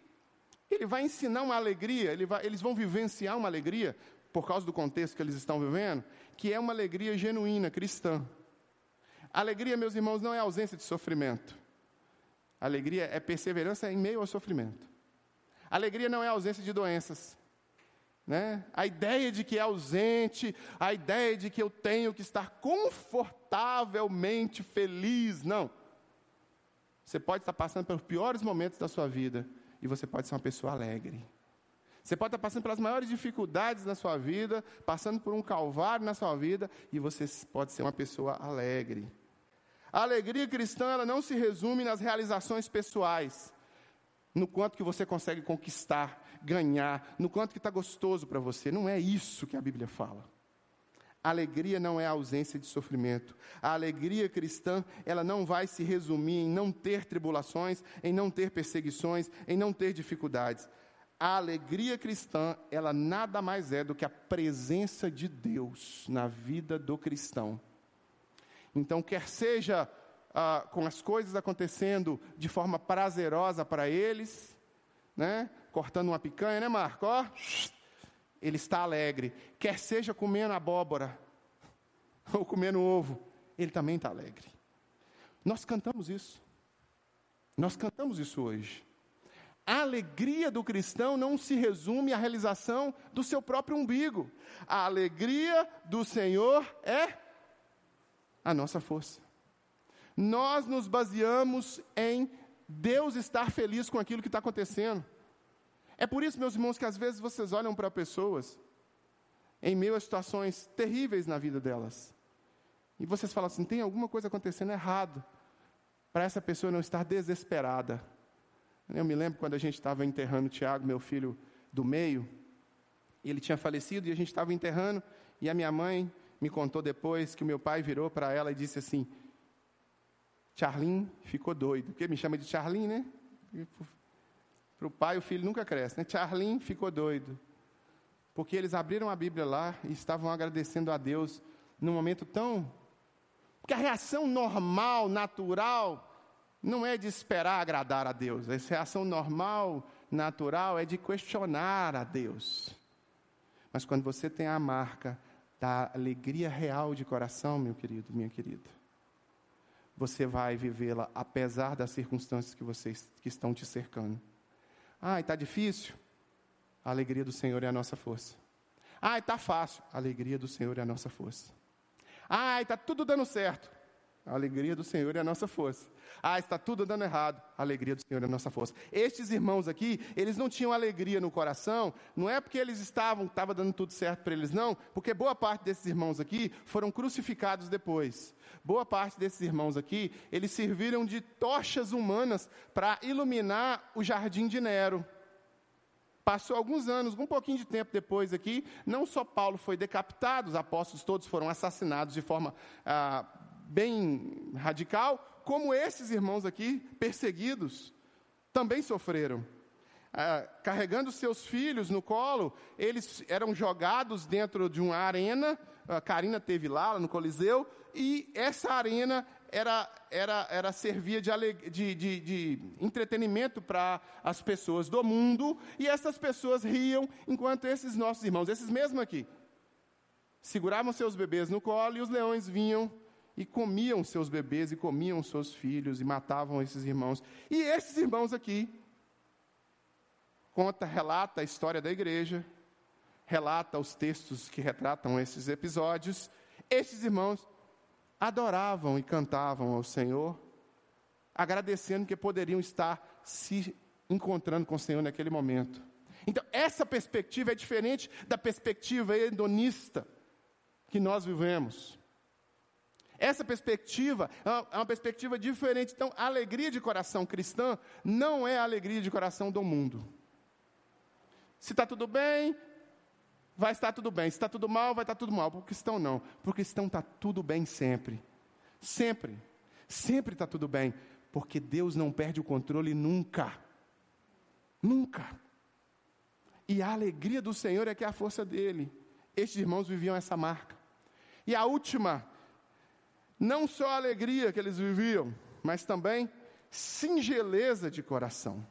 ele vai ensinar uma alegria, ele vai, eles vão vivenciar uma alegria, por causa do contexto que eles estão vivendo, que é uma alegria genuína, cristã. Alegria, meus irmãos, não é ausência de sofrimento. Alegria é perseverança em meio ao sofrimento. Alegria não é ausência de doenças. Né? A ideia de que é ausente, a ideia de que eu tenho que estar confortavelmente feliz, não. Você pode estar passando pelos piores momentos da sua vida, e você pode ser uma pessoa alegre. Você pode estar passando pelas maiores dificuldades na sua vida, passando por um calvário na sua vida, e você pode ser uma pessoa alegre. A alegria cristã ela não se resume nas realizações pessoais, no quanto que você consegue conquistar, ganhar, no quanto que está gostoso para você. Não é isso que a Bíblia fala. A alegria não é a ausência de sofrimento. A alegria cristã, ela não vai se resumir em não ter tribulações, em não ter perseguições, em não ter dificuldades. a alegria cristã, ela nada mais é do que a presença de Deus na vida do cristão. Então, quer seja ah, com as coisas acontecendo de forma prazerosa para eles, né? cortando uma picanha, né, Marco? Ó, ele está alegre. Quer seja comendo abóbora ou comendo ovo, ele também está alegre. Nós cantamos isso. Nós cantamos isso hoje. A alegria do cristão não se resume à realização do seu próprio umbigo. A alegria do Senhor é a nossa força. Nós nos baseamos em Deus estar feliz com aquilo que está acontecendo. É por isso, meus irmãos, que às vezes vocês olham para pessoas em meio a situações terríveis na vida delas. E vocês falam assim: tem alguma coisa acontecendo errado para essa pessoa não estar desesperada. Eu me lembro quando a gente estava enterrando o Tiago, meu filho do meio, ele tinha falecido e a gente estava enterrando, e a minha mãe me contou depois que o meu pai virou para ela e disse assim: Charlin ficou doido, porque me chama de Charlin, né? Para o pai, o filho nunca cresce, né? Charlin ficou doido. Porque eles abriram a Bíblia lá e estavam agradecendo a Deus num momento tão. Porque a reação normal, natural, não é de esperar agradar a Deus. A reação normal, natural, é de questionar a Deus. Mas quando você tem a marca da alegria real de coração, meu querido, minha querida, você vai vivê-la apesar das circunstâncias que, vocês, que estão te cercando. Ah, está difícil? A alegria do Senhor é a nossa força. Ah, está fácil? A alegria do Senhor é a nossa força. Ah, está tudo dando certo? A alegria do Senhor é a nossa força. Ah, está tudo dando errado. A alegria do Senhor é a nossa força. Estes irmãos aqui, eles não tinham alegria no coração, não é porque eles estavam, estava dando tudo certo para eles, não, porque boa parte desses irmãos aqui foram crucificados depois. Boa parte desses irmãos aqui, eles serviram de tochas humanas para iluminar o jardim de Nero. Passou alguns anos, um pouquinho de tempo depois aqui, não só Paulo foi decapitado, os apóstolos todos foram assassinados de forma ah, bem radical, como esses irmãos aqui, perseguidos, também sofreram. Ah, carregando seus filhos no colo, eles eram jogados dentro de uma arena. A Karina teve lá no Coliseu, e essa arena era, era, era servia de, de, de, de entretenimento para as pessoas do mundo, e essas pessoas riam enquanto esses nossos irmãos, esses mesmos aqui, seguravam seus bebês no colo e os leões vinham e comiam seus bebês e comiam seus filhos e matavam esses irmãos. E esses irmãos aqui conta, relata a história da igreja, relata os textos que retratam esses episódios. Esses irmãos adoravam e cantavam ao Senhor, agradecendo que poderiam estar se encontrando com o Senhor naquele momento. Então, essa perspectiva é diferente da perspectiva hedonista que nós vivemos. Essa perspectiva é uma perspectiva diferente. Então, a alegria de coração cristã não é a alegria de coração do mundo. Se está tudo bem, vai estar tudo bem. Se está tudo mal, vai estar tudo mal. Para o cristão, não. Para o cristão está tudo bem sempre. Sempre. Sempre está tudo bem. Porque Deus não perde o controle nunca. Nunca. E a alegria do Senhor é que é a força dele. Estes irmãos viviam essa marca. E a última não só a alegria que eles viviam, mas também singeleza de coração.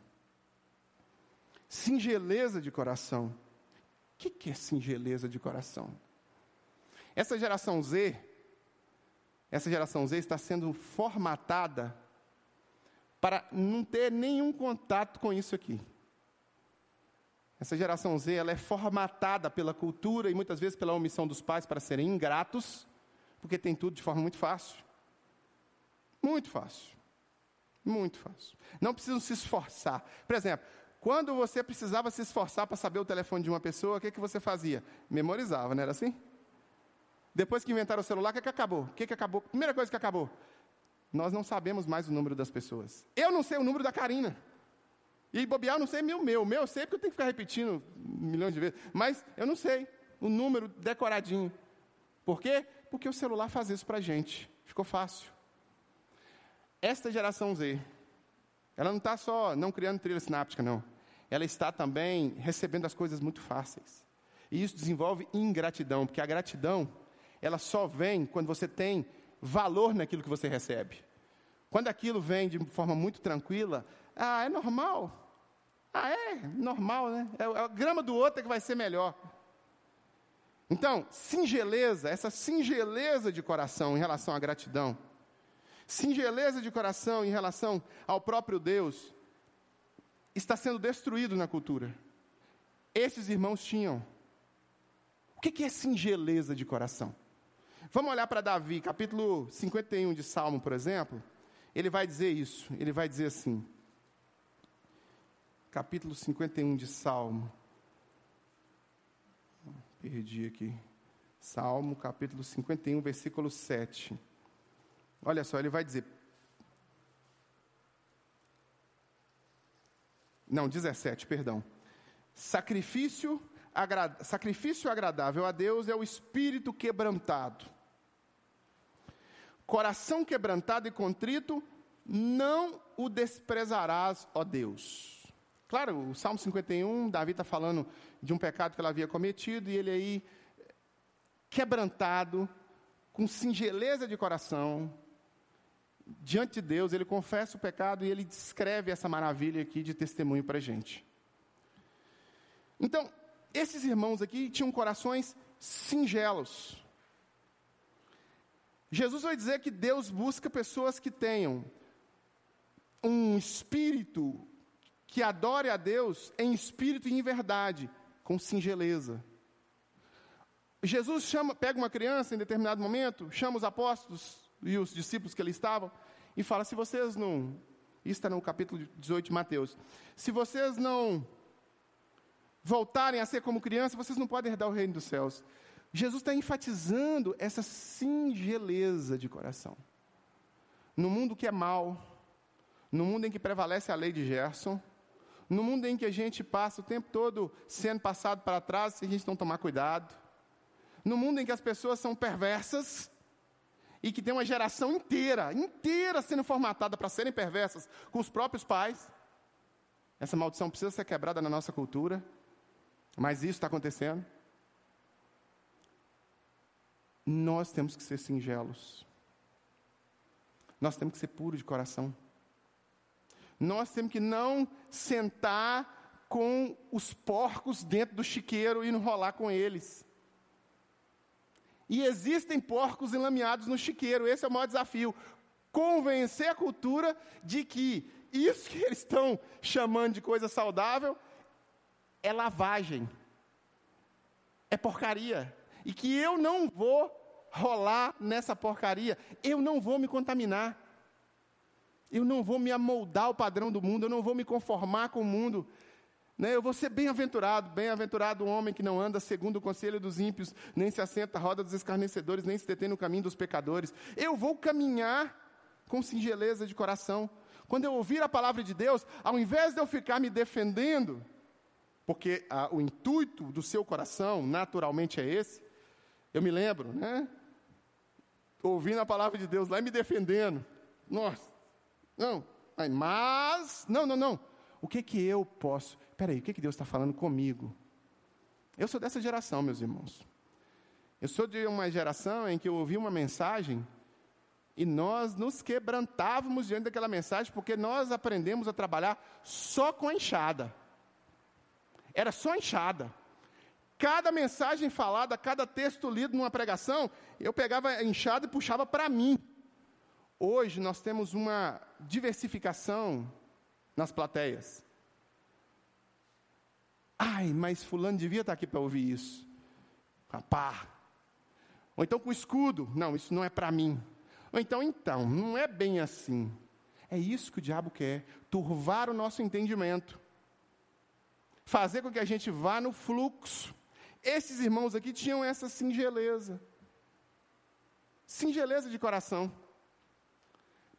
Singeleza de coração. O que, é singeleza de coração? Essa geração Z, essa geração Z está sendo formatada para não ter nenhum contato com isso aqui. Essa geração Z ela é formatada pela cultura e muitas vezes pela omissão dos pais para serem ingratos porque tem tudo de forma muito fácil. Muito fácil. Muito fácil. Não precisam se esforçar. Por exemplo, quando você precisava se esforçar para saber o telefone de uma pessoa, o que, que você fazia? Memorizava, não era assim? Depois que inventaram o celular, o que, que acabou? O que, que acabou? Primeira coisa que acabou. Nós não sabemos mais o número das pessoas. Eu não sei o número da Karina. E bobear, eu não sei meu. O meu eu sei porque eu tenho que ficar repetindo milhões de vezes. Mas eu não sei o número decoradinho. Por quê? Porque o celular faz isso para a gente. Ficou fácil. Esta geração Z, ela não está só não criando trilha sináptica, não. ela está também recebendo as coisas muito fáceis. E isso desenvolve ingratidão, porque a gratidão, ela só vem quando você tem valor naquilo que você recebe. Quando aquilo vem de forma muito tranquila, ah, é normal. Ah, é normal, né? É, é a grama do outro é que vai ser melhor. Então, singeleza, essa singeleza de coração em relação à gratidão, singeleza de coração em relação ao próprio Deus, está sendo destruído na cultura. Esses irmãos tinham. O que é singeleza de coração? Vamos olhar para Davi, capítulo 51 de Salmo, por exemplo. Ele vai dizer isso. Ele vai dizer assim. Capítulo 51 de Salmo. Perdi aqui. Salmo, capítulo 51, versículo 7. Olha só, ele vai dizer. Não, 17, perdão. Sacrifício, agra... Sacrifício agradável a Deus é o espírito quebrantado. Coração quebrantado e contrito, não o desprezarás, ó Deus. Claro, o Salmo 51, Davi está falando de um pecado que ela havia cometido, e ele aí, quebrantado, com singeleza de coração, diante de Deus, ele confessa o pecado e ele descreve essa maravilha aqui de testemunho para a gente. Então, esses irmãos aqui tinham corações singelos. Jesus vai dizer que Deus busca pessoas que tenham um espírito que adore a Deus em espírito e em verdade, com singeleza. Jesus chama, pega uma criança em determinado momento, chama os apóstolos e os discípulos que ali estavam e fala: se vocês não. Isso está no capítulo 18 de Mateus. Se vocês não voltarem a ser como criança, vocês não podem herdar o reino dos céus. Jesus está enfatizando essa singeleza de coração. No mundo que é mal, no mundo em que prevalece a lei de Gerson, no mundo em que a gente passa o tempo todo sendo passado para trás se a gente não tomar cuidado, no mundo em que as pessoas são perversas e que tem uma geração inteira, inteira sendo formatada para serem perversas com os próprios pais, essa maldição precisa ser quebrada na nossa cultura, mas isso está acontecendo. Nós temos que ser singelos. Nós temos que ser puros de coração nós temos que não sentar com os porcos dentro do chiqueiro e enrolar com eles. E existem porcos enlameados no chiqueiro, esse é o maior desafio. Convencer a cultura de que isso que eles estão chamando de coisa saudável é lavagem, é porcaria. E que eu não vou rolar nessa porcaria, eu não vou me contaminar. Eu não vou me amoldar ao padrão do mundo, eu não vou me conformar com o mundo. Né? Eu vou ser bem-aventurado, bem-aventurado o homem que não anda segundo o conselho dos ímpios, nem se assenta à roda dos escarnecedores, nem se detém no caminho dos pecadores. Eu vou caminhar com singeleza de coração. Quando eu ouvir a palavra de Deus, ao invés de eu ficar me defendendo, porque ah, o intuito do seu coração naturalmente é esse, eu me lembro, né? Ouvindo a palavra de Deus lá e me defendendo. Nossa, não, mas, não, não, não. O que que eu posso? Peraí, o que que Deus está falando comigo? Eu sou dessa geração, meus irmãos. Eu sou de uma geração em que eu ouvi uma mensagem e nós nos quebrantávamos diante daquela mensagem porque nós aprendemos a trabalhar só com a enxada. Era só enxada. Cada mensagem falada, cada texto lido numa pregação, eu pegava a enxada e puxava para mim. Hoje nós temos uma diversificação nas plateias. Ai, mas fulano devia estar aqui para ouvir isso. Pá. Ou então com escudo. Não, isso não é para mim. Ou então, então, não é bem assim. É isso que o diabo quer, turvar o nosso entendimento. Fazer com que a gente vá no fluxo. Esses irmãos aqui tinham essa singeleza. Singeleza de coração.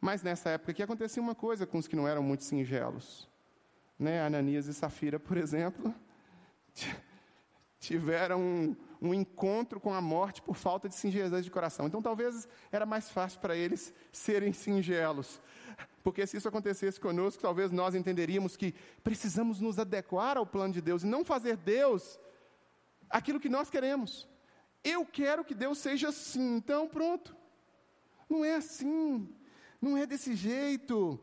Mas nessa época aqui acontecia uma coisa com os que não eram muito singelos. Né? Ananias e Safira, por exemplo, tiveram um, um encontro com a morte por falta de singeleza de coração. Então talvez era mais fácil para eles serem singelos. Porque se isso acontecesse conosco, talvez nós entenderíamos que precisamos nos adequar ao plano de Deus e não fazer Deus aquilo que nós queremos. Eu quero que Deus seja assim, então pronto. Não é assim, não é desse jeito,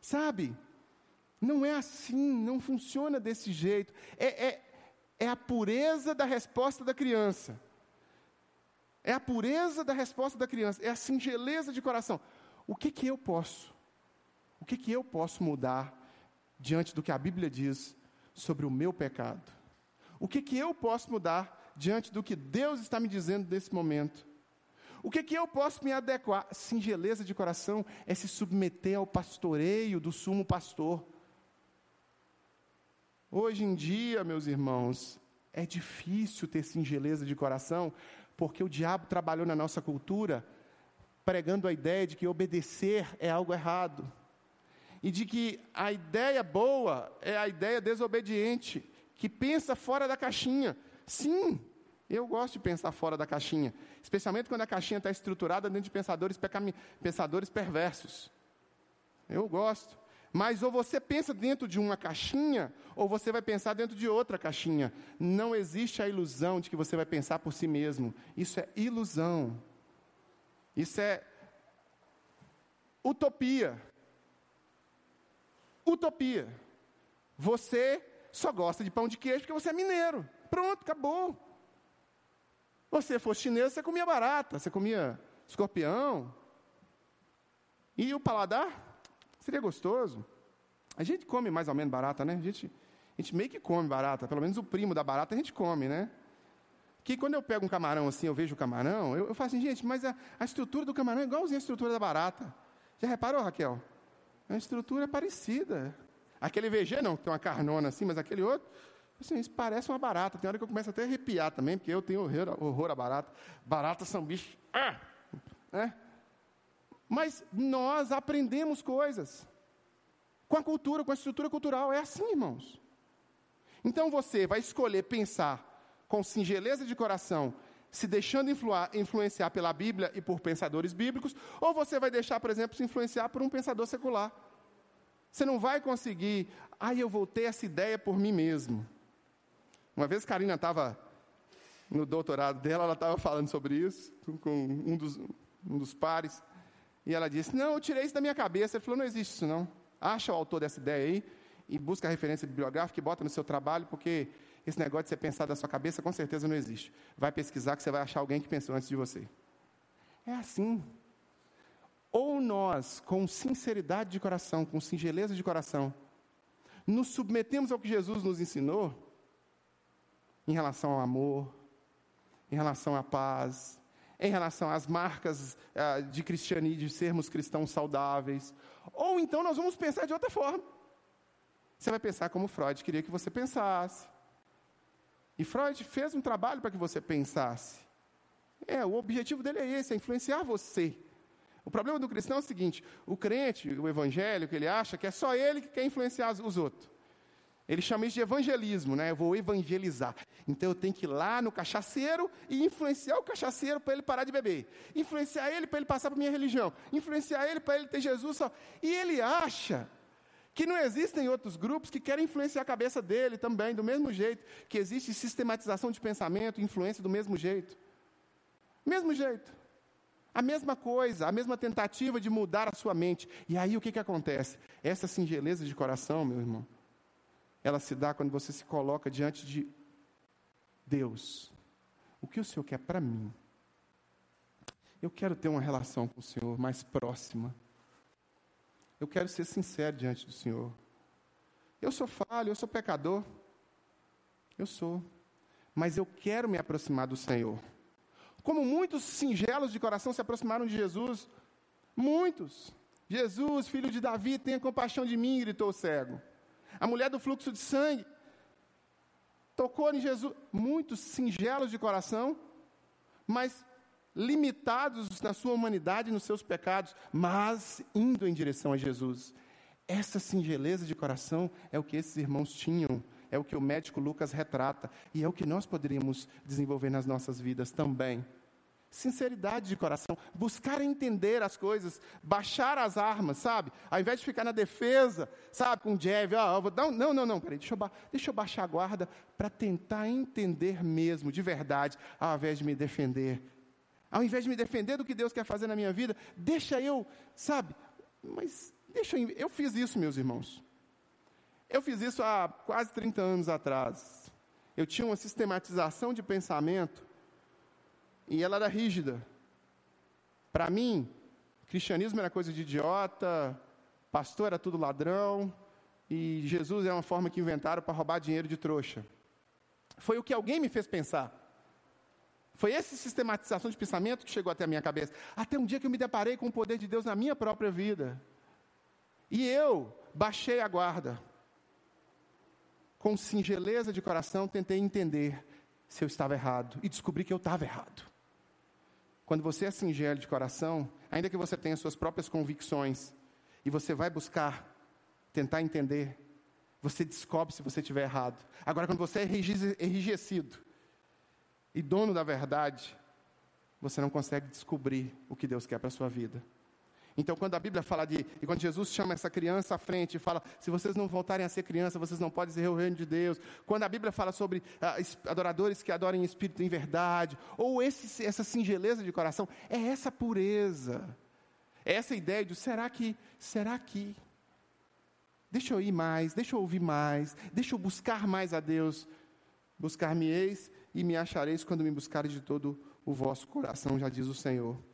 sabe? Não é assim, não funciona desse jeito. É, é, é a pureza da resposta da criança. É a pureza da resposta da criança, é a singeleza de coração. O que que eu posso? O que que eu posso mudar diante do que a Bíblia diz sobre o meu pecado? O que que eu posso mudar diante do que Deus está me dizendo nesse momento? O que que eu posso me adequar? Singeleza de coração é se submeter ao pastoreio do sumo pastor. Hoje em dia, meus irmãos, é difícil ter singeleza de coração, porque o diabo trabalhou na nossa cultura pregando a ideia de que obedecer é algo errado. E de que a ideia boa é a ideia desobediente, que pensa fora da caixinha. Sim, eu gosto de pensar fora da caixinha, especialmente quando a caixinha está estruturada dentro de pensadores, pensadores perversos. Eu gosto. Mas ou você pensa dentro de uma caixinha, ou você vai pensar dentro de outra caixinha. Não existe a ilusão de que você vai pensar por si mesmo. Isso é ilusão. Isso é utopia. Utopia. Você só gosta de pão de queijo porque você é mineiro. Pronto, acabou. Você fosse chinês, você comia barata, você comia escorpião. E o paladar Seria gostoso. A gente come mais ou menos barata, né? A gente, a gente meio que come barata, pelo menos o primo da barata a gente come, né? Que quando eu pego um camarão assim, eu vejo o camarão, eu, eu falo assim, gente, mas a, a estrutura do camarão é igualzinha à estrutura da barata. Já reparou, Raquel? A estrutura é parecida. Aquele VG não, tem uma carnona assim, mas aquele outro, assim, isso parece uma barata. Tem hora que eu começo até a arrepiar também, porque eu tenho horror, horror a barata. Baratas são bichos. Ah! Né? Mas nós aprendemos coisas com a cultura, com a estrutura cultural. É assim, irmãos. Então você vai escolher pensar com singeleza de coração, se deixando influenciar pela Bíblia e por pensadores bíblicos, ou você vai deixar, por exemplo, se influenciar por um pensador secular. Você não vai conseguir, ah, eu vou ter essa ideia por mim mesmo. Uma vez Karina estava no doutorado dela, ela estava falando sobre isso com um dos, um dos pares. E ela disse: Não, eu tirei isso da minha cabeça. Ele falou: Não existe isso, não. Acha o autor dessa ideia aí e busca a referência bibliográfica e bota no seu trabalho, porque esse negócio de você pensar da sua cabeça com certeza não existe. Vai pesquisar que você vai achar alguém que pensou antes de você. É assim. Ou nós, com sinceridade de coração, com singeleza de coração, nos submetemos ao que Jesus nos ensinou em relação ao amor, em relação à paz, em relação às marcas uh, de cristianismo, de sermos cristãos saudáveis. Ou então nós vamos pensar de outra forma. Você vai pensar como Freud queria que você pensasse. E Freud fez um trabalho para que você pensasse. É, o objetivo dele é esse, é influenciar você. O problema do cristão é o seguinte: o crente, o evangélico, ele acha que é só ele que quer influenciar os outros. Ele chama isso de evangelismo, né? Eu vou evangelizar. Então eu tenho que ir lá no cachaceiro e influenciar o cachaceiro para ele parar de beber. Influenciar ele para ele passar para minha religião. Influenciar ele para ele ter Jesus só. E ele acha que não existem outros grupos que querem influenciar a cabeça dele também, do mesmo jeito. Que existe sistematização de pensamento, influência do mesmo jeito. Mesmo jeito. A mesma coisa, a mesma tentativa de mudar a sua mente. E aí o que, que acontece? Essa singeleza de coração, meu irmão ela se dá quando você se coloca diante de Deus. O que o Senhor quer para mim? Eu quero ter uma relação com o Senhor mais próxima. Eu quero ser sincero diante do Senhor. Eu sou falho, eu sou pecador. Eu sou. Mas eu quero me aproximar do Senhor. Como muitos singelos de coração se aproximaram de Jesus. Muitos. Jesus, filho de Davi, tenha compaixão de mim, gritou o cego. A mulher do fluxo de sangue tocou em Jesus, muitos singelos de coração, mas limitados na sua humanidade e nos seus pecados, mas indo em direção a Jesus. Essa singeleza de coração é o que esses irmãos tinham é o que o médico Lucas retrata e é o que nós poderíamos desenvolver nas nossas vidas também. Sinceridade de coração, buscar entender as coisas, baixar as armas, sabe? Ao invés de ficar na defesa, sabe, com jab, ó, vou dar não, não, não, peraí, deixa eu, deixa eu baixar a guarda para tentar entender mesmo, de verdade, ao invés de me defender. Ao invés de me defender do que Deus quer fazer na minha vida, deixa eu, sabe, mas deixa eu, eu fiz isso, meus irmãos. Eu fiz isso há quase 30 anos atrás. Eu tinha uma sistematização de pensamento e ela era rígida. Para mim, cristianismo era coisa de idiota, pastor era tudo ladrão, e Jesus é uma forma que inventaram para roubar dinheiro de trouxa. Foi o que alguém me fez pensar. Foi essa sistematização de pensamento que chegou até a minha cabeça. Até um dia que eu me deparei com o poder de Deus na minha própria vida. E eu baixei a guarda. Com singeleza de coração, tentei entender se eu estava errado. E descobri que eu estava errado. Quando você é singelo de coração, ainda que você tenha suas próprias convicções, e você vai buscar, tentar entender, você descobre se você estiver errado. Agora, quando você é enrijecido e dono da verdade, você não consegue descobrir o que Deus quer para a sua vida. Então, quando a Bíblia fala de. E quando Jesus chama essa criança à frente e fala: se vocês não voltarem a ser criança, vocês não podem ser o reino de Deus. Quando a Bíblia fala sobre ah, adoradores que adorem em espírito em verdade, ou esse, essa singeleza de coração, é essa pureza. É essa ideia de: será que. Será que. Deixa eu ir mais, deixa eu ouvir mais, deixa eu buscar mais a Deus. Buscar-me-eis e me achareis quando me buscareis de todo o vosso coração, já diz o Senhor.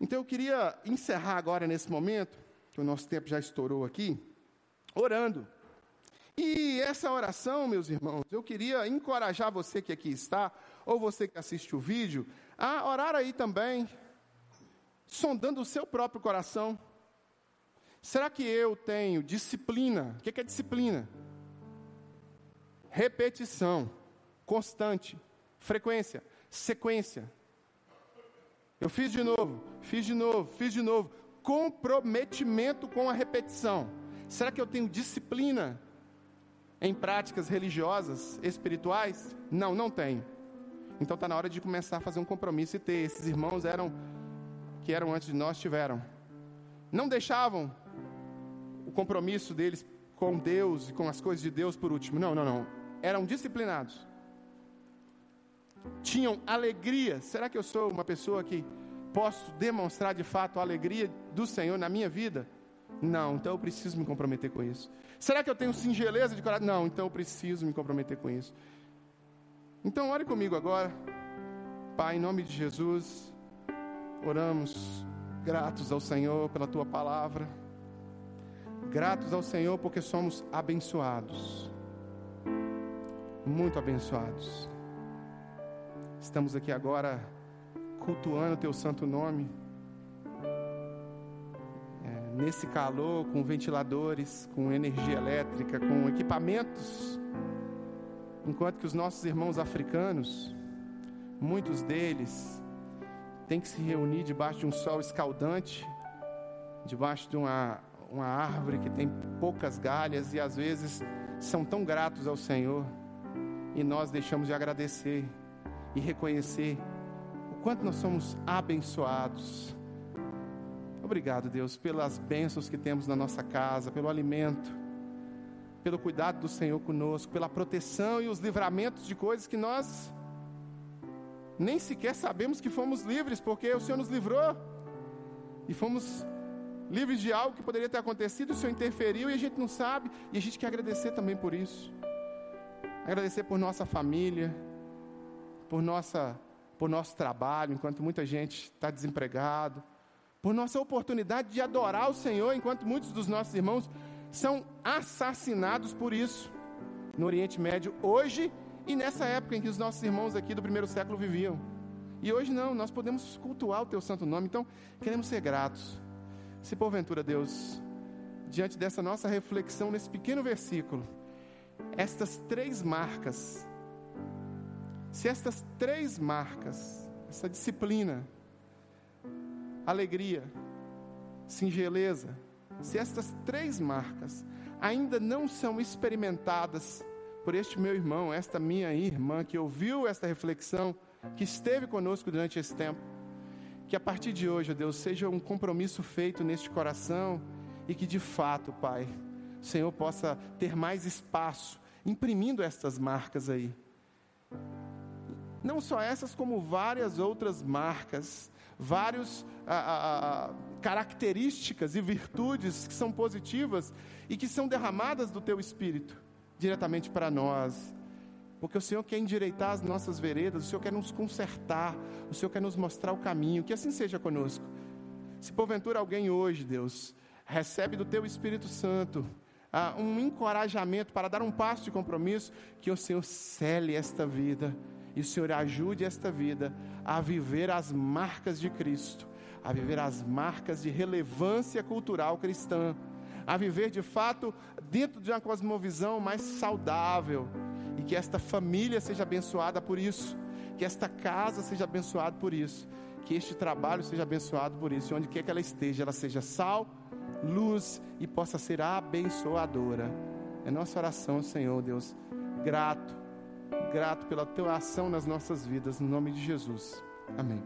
Então eu queria encerrar agora nesse momento, que o nosso tempo já estourou aqui, orando. E essa oração, meus irmãos, eu queria encorajar você que aqui está, ou você que assiste o vídeo, a orar aí também, sondando o seu próprio coração. Será que eu tenho disciplina? O que é disciplina? Repetição, constante, frequência, sequência. Eu fiz de novo, fiz de novo, fiz de novo. Comprometimento com a repetição. Será que eu tenho disciplina em práticas religiosas, espirituais? Não, não tenho. Então está na hora de começar a fazer um compromisso e ter. Esses irmãos eram que eram antes de nós tiveram. Não deixavam o compromisso deles com Deus e com as coisas de Deus por último. Não, não, não. Eram disciplinados tinham alegria. Será que eu sou uma pessoa que posso demonstrar de fato a alegria do Senhor na minha vida? Não, então eu preciso me comprometer com isso. Será que eu tenho singeleza de coração? Não, então eu preciso me comprometer com isso. Então, ore comigo agora. Pai, em nome de Jesus, oramos gratos ao Senhor pela tua palavra. Gratos ao Senhor porque somos abençoados. Muito abençoados. Estamos aqui agora cultuando o teu santo nome. É, nesse calor, com ventiladores, com energia elétrica, com equipamentos. Enquanto que os nossos irmãos africanos, muitos deles, têm que se reunir debaixo de um sol escaldante, debaixo de uma, uma árvore que tem poucas galhas e às vezes são tão gratos ao Senhor e nós deixamos de agradecer e reconhecer o quanto nós somos abençoados. Obrigado, Deus, pelas bênçãos que temos na nossa casa, pelo alimento, pelo cuidado do Senhor conosco, pela proteção e os livramentos de coisas que nós nem sequer sabemos que fomos livres, porque o Senhor nos livrou e fomos livres de algo que poderia ter acontecido, o Senhor interferiu e a gente não sabe, e a gente quer agradecer também por isso. Agradecer por nossa família, por, nossa, por nosso trabalho, enquanto muita gente está desempregado, por nossa oportunidade de adorar o Senhor, enquanto muitos dos nossos irmãos são assassinados por isso no Oriente Médio, hoje e nessa época em que os nossos irmãos aqui do primeiro século viviam. E hoje não, nós podemos cultuar o teu santo nome, então queremos ser gratos. Se porventura, Deus, diante dessa nossa reflexão nesse pequeno versículo, estas três marcas se estas três marcas, essa disciplina, alegria, singeleza, se estas três marcas ainda não são experimentadas por este meu irmão, esta minha irmã que ouviu esta reflexão, que esteve conosco durante esse tempo. Que a partir de hoje, ó Deus, seja um compromisso feito neste coração e que de fato, Pai, o Senhor possa ter mais espaço imprimindo estas marcas aí. Não só essas, como várias outras marcas, várias características e virtudes que são positivas e que são derramadas do Teu Espírito diretamente para nós. Porque o Senhor quer endireitar as nossas veredas, o Senhor quer nos consertar, o Senhor quer nos mostrar o caminho, que assim seja conosco. Se porventura alguém hoje, Deus, recebe do Teu Espírito Santo ah, um encorajamento para dar um passo de compromisso, que o Senhor cele esta vida e o Senhor ajude esta vida a viver as marcas de Cristo, a viver as marcas de relevância cultural cristã, a viver de fato dentro de uma cosmovisão mais saudável e que esta família seja abençoada por isso, que esta casa seja abençoada por isso, que este trabalho seja abençoado por isso, e onde quer que ela esteja, ela seja sal, luz e possa ser abençoadora. É nossa oração, Senhor Deus, grato, grato pela tua ação nas nossas vidas, no nome de Jesus. Amém.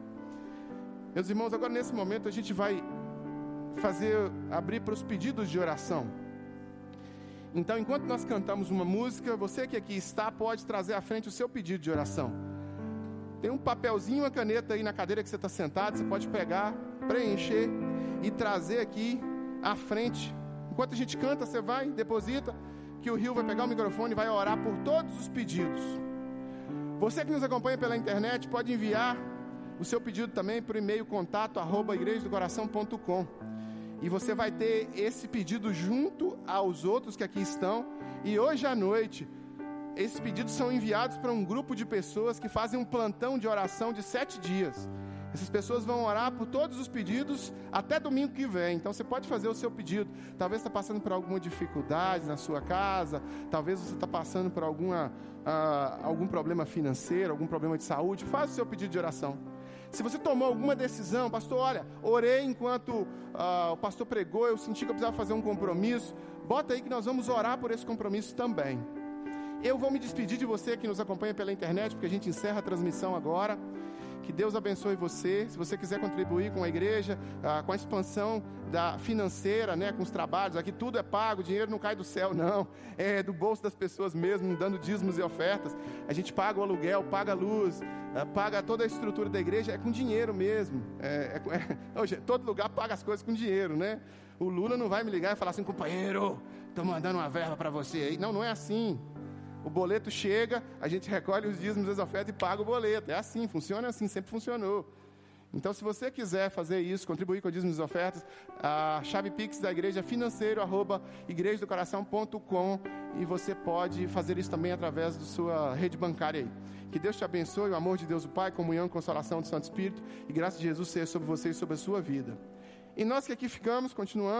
Meus irmãos, agora nesse momento a gente vai fazer abrir para os pedidos de oração. Então, enquanto nós cantamos uma música, você que aqui está pode trazer à frente o seu pedido de oração. Tem um papelzinho, uma caneta aí na cadeira que você está sentado, você pode pegar, preencher e trazer aqui à frente. Enquanto a gente canta, você vai, deposita, que o Rio vai pegar o microfone e vai orar por todos os pedidos. Você que nos acompanha pela internet pode enviar o seu pedido também por e-mail contato arroba igrejadocoração.com e você vai ter esse pedido junto aos outros que aqui estão. E hoje à noite, esses pedidos são enviados para um grupo de pessoas que fazem um plantão de oração de sete dias. Essas pessoas vão orar por todos os pedidos até domingo que vem. Então você pode fazer o seu pedido. Talvez está passando por alguma dificuldade na sua casa. Talvez você está passando por alguma, uh, algum problema financeiro, algum problema de saúde. Faça o seu pedido de oração. Se você tomou alguma decisão, pastor, olha, orei enquanto uh, o pastor pregou, eu senti que eu precisava fazer um compromisso. Bota aí que nós vamos orar por esse compromisso também. Eu vou me despedir de você que nos acompanha pela internet, porque a gente encerra a transmissão agora. Que Deus abençoe você. Se você quiser contribuir com a igreja, ah, com a expansão da financeira, né, com os trabalhos, aqui tudo é pago, o dinheiro não cai do céu, não. É do bolso das pessoas mesmo, dando dízimos e ofertas. A gente paga o aluguel, paga a luz, ah, paga toda a estrutura da igreja, é com dinheiro mesmo. É, é, é, hoje, todo lugar paga as coisas com dinheiro, né? O Lula não vai me ligar e falar assim, companheiro, estou mandando uma verba para você aí. Não, não é assim. O boleto chega, a gente recolhe os dízimos das ofertas e paga o boleto. É assim, funciona assim, sempre funcionou. Então, se você quiser fazer isso, contribuir com o dízimos e ofertas, a chave Pix da igreja é financeiro, arroba igrejadocoração.com e você pode fazer isso também através da sua rede bancária aí. Que Deus te abençoe, o amor de Deus o Pai, comunhão consolação do Santo Espírito e graça de Jesus seja sobre você e sobre a sua vida. E nós que aqui ficamos, continuamos.